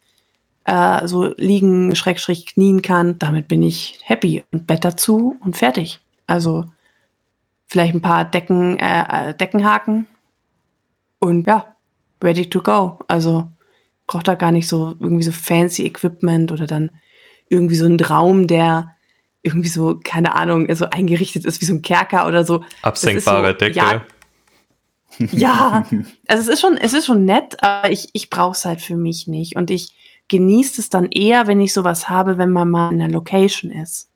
äh, so liegen, schrägstrich knien kann. Damit bin ich happy und Bett dazu und fertig. Also vielleicht ein paar Decken, äh, äh, Deckenhaken und ja, ready to go. Also braucht da gar nicht so irgendwie so fancy Equipment oder dann irgendwie so einen Raum, der irgendwie so, keine Ahnung, so eingerichtet ist wie so ein Kerker oder so. absenkbare so, Decke. ja. Ja, also es ist schon, es ist schon nett, aber ich, ich brauche es halt für mich nicht. Und ich genieße es dann eher, wenn ich sowas habe, wenn man mal in einer Location ist.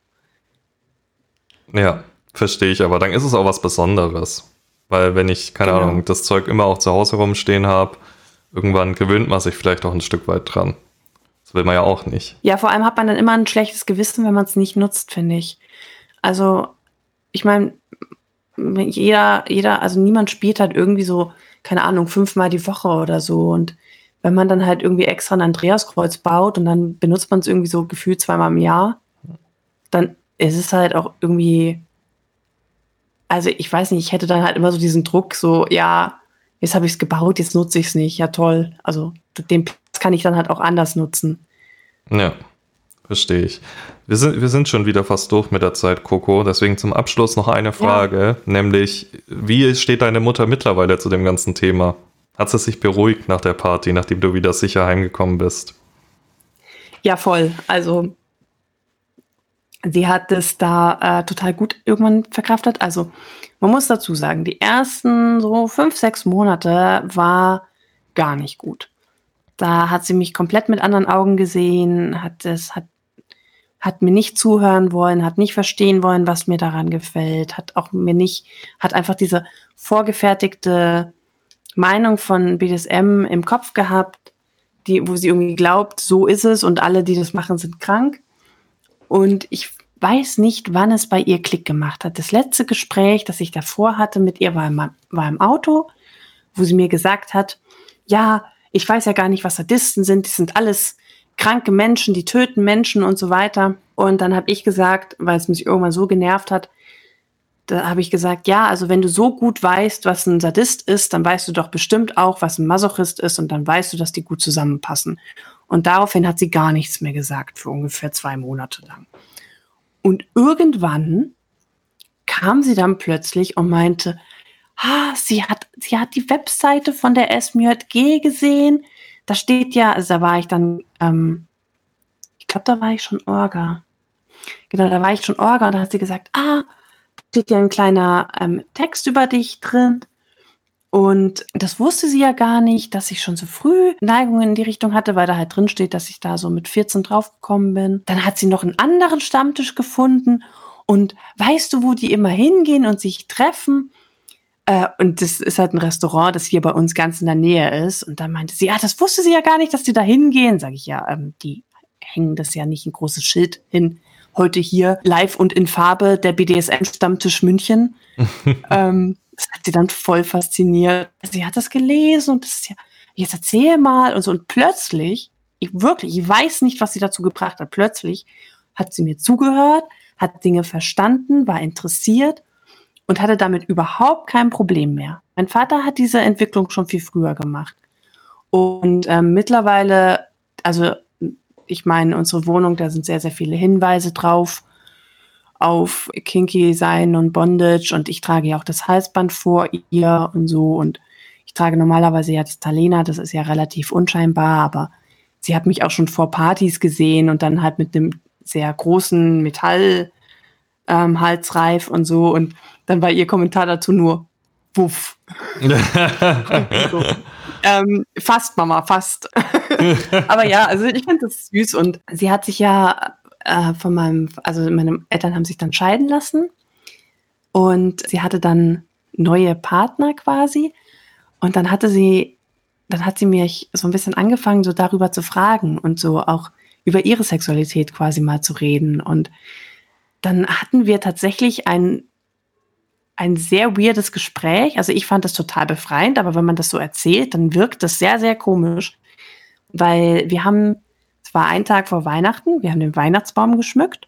Ja, verstehe ich, aber dann ist es auch was Besonderes. Weil wenn ich, keine Genau. Ahnung, das Zeug immer auch zu Hause rumstehen habe, irgendwann gewöhnt man sich vielleicht auch ein Stück weit dran. Das will man ja auch nicht. Ja, vor allem hat man dann immer ein schlechtes Gewissen, wenn man es nicht nutzt, finde ich. Also, ich meine, jeder, jeder, also niemand spielt halt irgendwie so, keine Ahnung, fünfmal die Woche oder so. Und wenn man dann halt irgendwie extra ein Andreaskreuz baut und dann benutzt man es irgendwie so gefühlt zweimal im Jahr, dann ist es halt auch irgendwie, also ich weiß nicht, ich hätte dann halt immer so diesen Druck, so, ja, jetzt habe ich es gebaut, jetzt nutze ich es nicht, ja toll. Also den Platz kann ich dann halt auch anders nutzen. Ja, verstehe ich. Wir sind, wir sind schon wieder fast durch mit der Zeit, Coco. Deswegen zum Abschluss noch eine Frage, nämlich, wie steht deine Mutter mittlerweile zu dem ganzen Thema? Hat sie sich beruhigt nach der Party, nachdem du wieder sicher heimgekommen bist? Ja, voll. Also sie hat es da äh, total gut irgendwann verkraftet. Also man muss dazu sagen, die ersten so fünf, sechs Monate war gar nicht gut. Da hat sie mich komplett mit anderen Augen gesehen, hat es, hat, hat mir nicht zuhören wollen, hat nicht verstehen wollen, was mir daran gefällt, hat auch mir nicht, hat einfach diese vorgefertigte Meinung von BDSM im Kopf gehabt, die, wo sie irgendwie glaubt, so ist es und alle, die das machen, sind krank. Und ich weiß nicht, wann es bei ihr Klick gemacht hat. Das letzte Gespräch, das ich davor hatte mit ihr, war im, war im Auto, wo sie mir gesagt hat, ja, ich weiß ja gar nicht, was Sadisten sind, die sind alles kranke Menschen, die töten Menschen und so weiter. Und dann habe ich gesagt, weil es mich irgendwann so genervt hat, da habe ich gesagt, ja, also wenn du so gut weißt, was ein Sadist ist, dann weißt du doch bestimmt auch, was ein Masochist ist und dann weißt du, dass die gut zusammenpassen. Und daraufhin hat sie gar nichts mehr gesagt für ungefähr zwei Monate lang. Und irgendwann kam sie dann plötzlich und meinte, ah, sie hat, sie hat die Webseite von der SMJG gesehen. Da steht ja, also da war ich dann, ähm, ich glaube, da war ich schon Orga. Genau, da war ich schon Orga und da hat sie gesagt, ah, steht ja ein kleiner ähm, Text über dich drin. Und das wusste sie ja gar nicht, dass ich schon so früh Neigungen in die Richtung hatte, weil da halt drin steht, dass ich da so mit 14 draufgekommen bin. Dann hat sie noch einen anderen Stammtisch gefunden. Und weißt du, wo die immer hingehen und sich treffen? Äh, und das ist halt ein Restaurant, das hier bei uns ganz in der Nähe ist. Und dann meinte sie, ja, das wusste sie ja gar nicht, dass die da hingehen. Sag ich, ja, ähm, die hängen das ja nicht ein großes Schild hin. Heute hier live und in Farbe der BDSM-Stammtisch München. ähm, das hat sie dann voll fasziniert. Sie hat das gelesen und das ist ja, jetzt erzähl mal und so. Und plötzlich, ich wirklich, ich weiß nicht, was sie dazu gebracht hat. Plötzlich hat sie mir zugehört, hat Dinge verstanden, war interessiert und hatte damit überhaupt kein Problem mehr. Mein Vater hat diese Entwicklung schon viel früher gemacht. Und ähm, mittlerweile, also ich meine, unsere Wohnung, da sind sehr, sehr viele Hinweise drauf auf Kinky sein und Bondage. Und ich trage ja auch das Halsband vor ihr und so. Und ich trage normalerweise ja das Talena, das ist ja relativ unscheinbar, aber sie hat mich auch schon vor Partys gesehen und dann halt mit einem sehr großen Metall ähm, Halsreif und so. Und dann war ihr Kommentar dazu nur Wuff. so. Ähm, fast, Mama, fast. Aber ja, also ich finde das süß und sie hat sich ja äh, von meinem, also meine Eltern haben sich dann scheiden lassen und sie hatte dann neue Partner quasi und dann hatte sie, dann hat sie mich so ein bisschen angefangen, so darüber zu fragen und so auch über ihre Sexualität quasi mal zu reden und dann hatten wir tatsächlich ein ein sehr weirdes Gespräch. Also ich fand das total befreiend, aber wenn man das so erzählt, dann wirkt das sehr, sehr komisch, weil wir haben war ein Tag vor Weihnachten, wir haben den Weihnachtsbaum geschmückt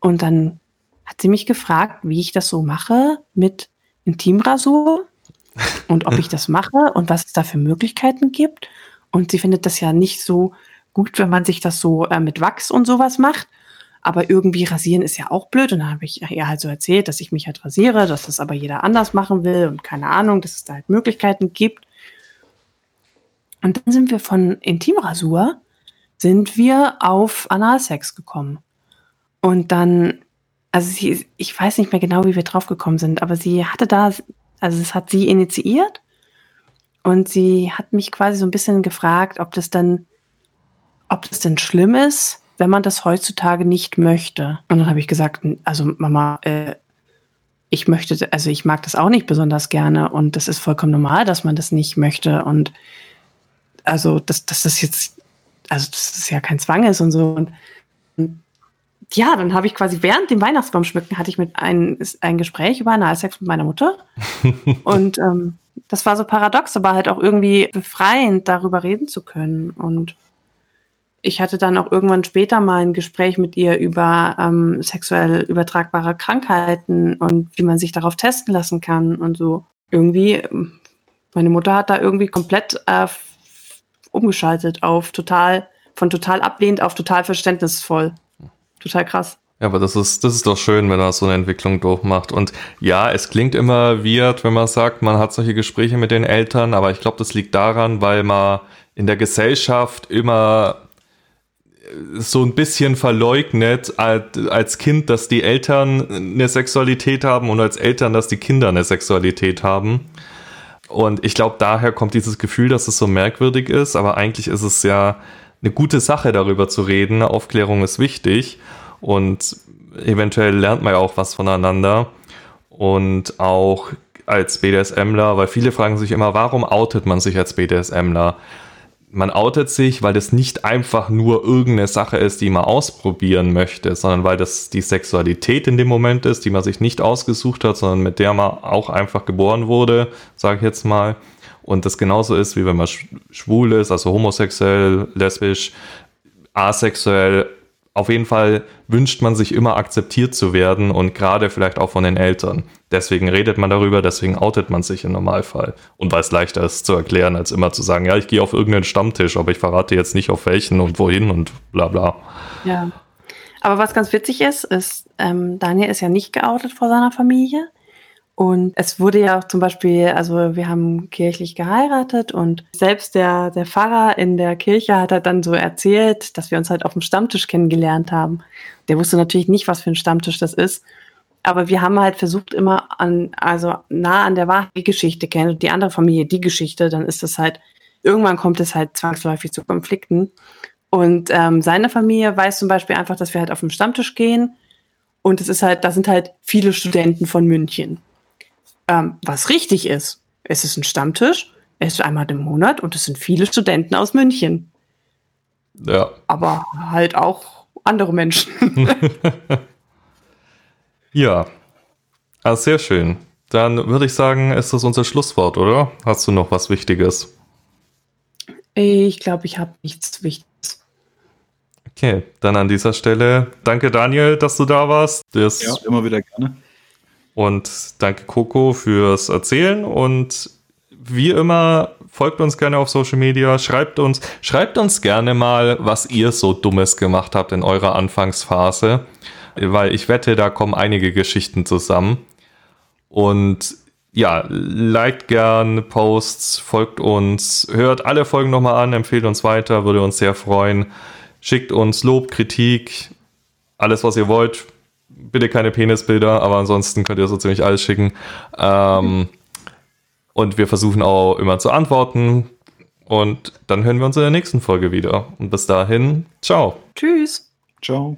und dann hat sie mich gefragt, wie ich das so mache mit Intimrasur und ob ich das mache und was es da für Möglichkeiten gibt. Und sie findet das ja nicht so gut, wenn man sich das so äh, mit Wachs und sowas macht. Aber irgendwie rasieren ist ja auch blöd. Und dann habe ich ihr halt so erzählt, dass ich mich halt rasiere, dass das aber jeder anders machen will und keine Ahnung, dass es da halt Möglichkeiten gibt. Und dann sind wir von Intimrasur sind wir auf Analsex gekommen. Und dann, also sie, ich weiß nicht mehr genau, wie wir drauf gekommen sind, aber sie hatte da, also es hat sie initiiert und sie hat mich quasi so ein bisschen gefragt, ob das dann, ob das denn schlimm ist, wenn man das heutzutage nicht möchte. Und dann habe ich gesagt, also Mama, äh, ich möchte, also ich mag das auch nicht besonders gerne und das ist vollkommen normal, dass man das nicht möchte und also, dass, dass das jetzt also dass das ja kein Zwang ist und so. Und, ja, dann habe ich quasi während dem Weihnachtsbaum schmücken hatte ich mit ein, ein Gespräch über Analsex mit meiner Mutter. und ähm, das war so paradox, aber halt auch irgendwie befreiend, darüber reden zu können. Und ich hatte dann auch irgendwann später mal ein Gespräch mit ihr über ähm, sexuell übertragbare Krankheiten und wie man sich darauf testen lassen kann und so. Irgendwie, meine Mutter hat da irgendwie komplett äh, umgeschaltet auf total, von total ablehnend auf total verständnisvoll. Total krass. Ja, aber das ist, das ist doch schön, wenn er so eine Entwicklung durchmacht. Und ja, es klingt immer weird, wenn man sagt, man hat solche Gespräche mit den Eltern, aber ich glaube, das liegt daran, weil man in der Gesellschaft immer so ein bisschen verleugnet als Kind, dass die Eltern eine Sexualität haben und als Eltern, dass die Kinder eine Sexualität haben. Und ich glaube, daher kommt dieses Gefühl, dass es so merkwürdig ist, aber eigentlich ist es ja eine gute Sache, darüber zu reden. Aufklärung ist wichtig und eventuell lernt man ja auch was voneinander. Und auch als BDSMler, weil viele fragen sich immer, warum outet man sich als BDSMler? Man outet sich, weil das nicht einfach nur irgendeine Sache ist, die man ausprobieren möchte, sondern weil das die Sexualität in dem Moment ist, die man sich nicht ausgesucht hat, sondern mit der man auch einfach geboren wurde, sage ich jetzt mal. Und das genauso ist, wie wenn man schwul ist, also homosexuell, lesbisch, asexuell, auf jeden Fall wünscht man sich immer akzeptiert zu werden und gerade vielleicht auch von den Eltern. Deswegen redet man darüber, deswegen outet man sich im Normalfall. Und weil es leichter ist zu erklären, als immer zu sagen, ja, ich gehe auf irgendeinen Stammtisch, aber ich verrate jetzt nicht auf welchen und wohin und bla bla. Ja. Aber was ganz witzig ist, ist, ähm, Daniel ist ja nicht geoutet vor seiner Familie. Und es wurde ja auch zum Beispiel, also wir haben kirchlich geheiratet und selbst der, der Pfarrer in der Kirche hat halt dann so erzählt, dass wir uns halt auf dem Stammtisch kennengelernt haben. Der wusste natürlich nicht, was für ein Stammtisch das ist. Aber wir haben halt versucht, immer an, also nah an der Wahrheit die Geschichte kennen und die andere Familie die Geschichte, dann ist das halt, irgendwann kommt es halt zwangsläufig zu Konflikten. Und ähm, seine Familie weiß zum Beispiel einfach, dass wir halt auf dem Stammtisch gehen. Und es ist halt, da sind halt viele Studenten von München. Ähm, was richtig ist, es ist ein Stammtisch, es ist einmal im Monat und es sind viele Studenten aus München. Ja. Aber halt auch andere Menschen. ja. Ah, sehr schön. Dann würde ich sagen, ist das unser Schlusswort, oder? Hast du noch was Wichtiges? Ich glaube, ich habe nichts Wichtiges. Okay, dann an dieser Stelle danke Daniel, dass du da warst. Das ja, immer wieder gerne. Und danke Coco fürs Erzählen und wie immer folgt uns gerne auf Social Media, schreibt uns, schreibt uns gerne mal, was ihr so Dummes gemacht habt in eurer Anfangsphase, weil ich wette, da kommen einige Geschichten zusammen. Und ja, liked gern Posts, folgt uns, hört alle Folgen nochmal an, empfehlt uns weiter, würde uns sehr freuen. Schickt uns Lob, Kritik, alles was ihr wollt bitte keine Penisbilder, aber ansonsten könnt ihr so ziemlich alles schicken. Ähm, und wir versuchen auch immer zu antworten. Und dann hören wir uns in der nächsten Folge wieder. Und bis dahin, ciao. Tschüss. Ciao.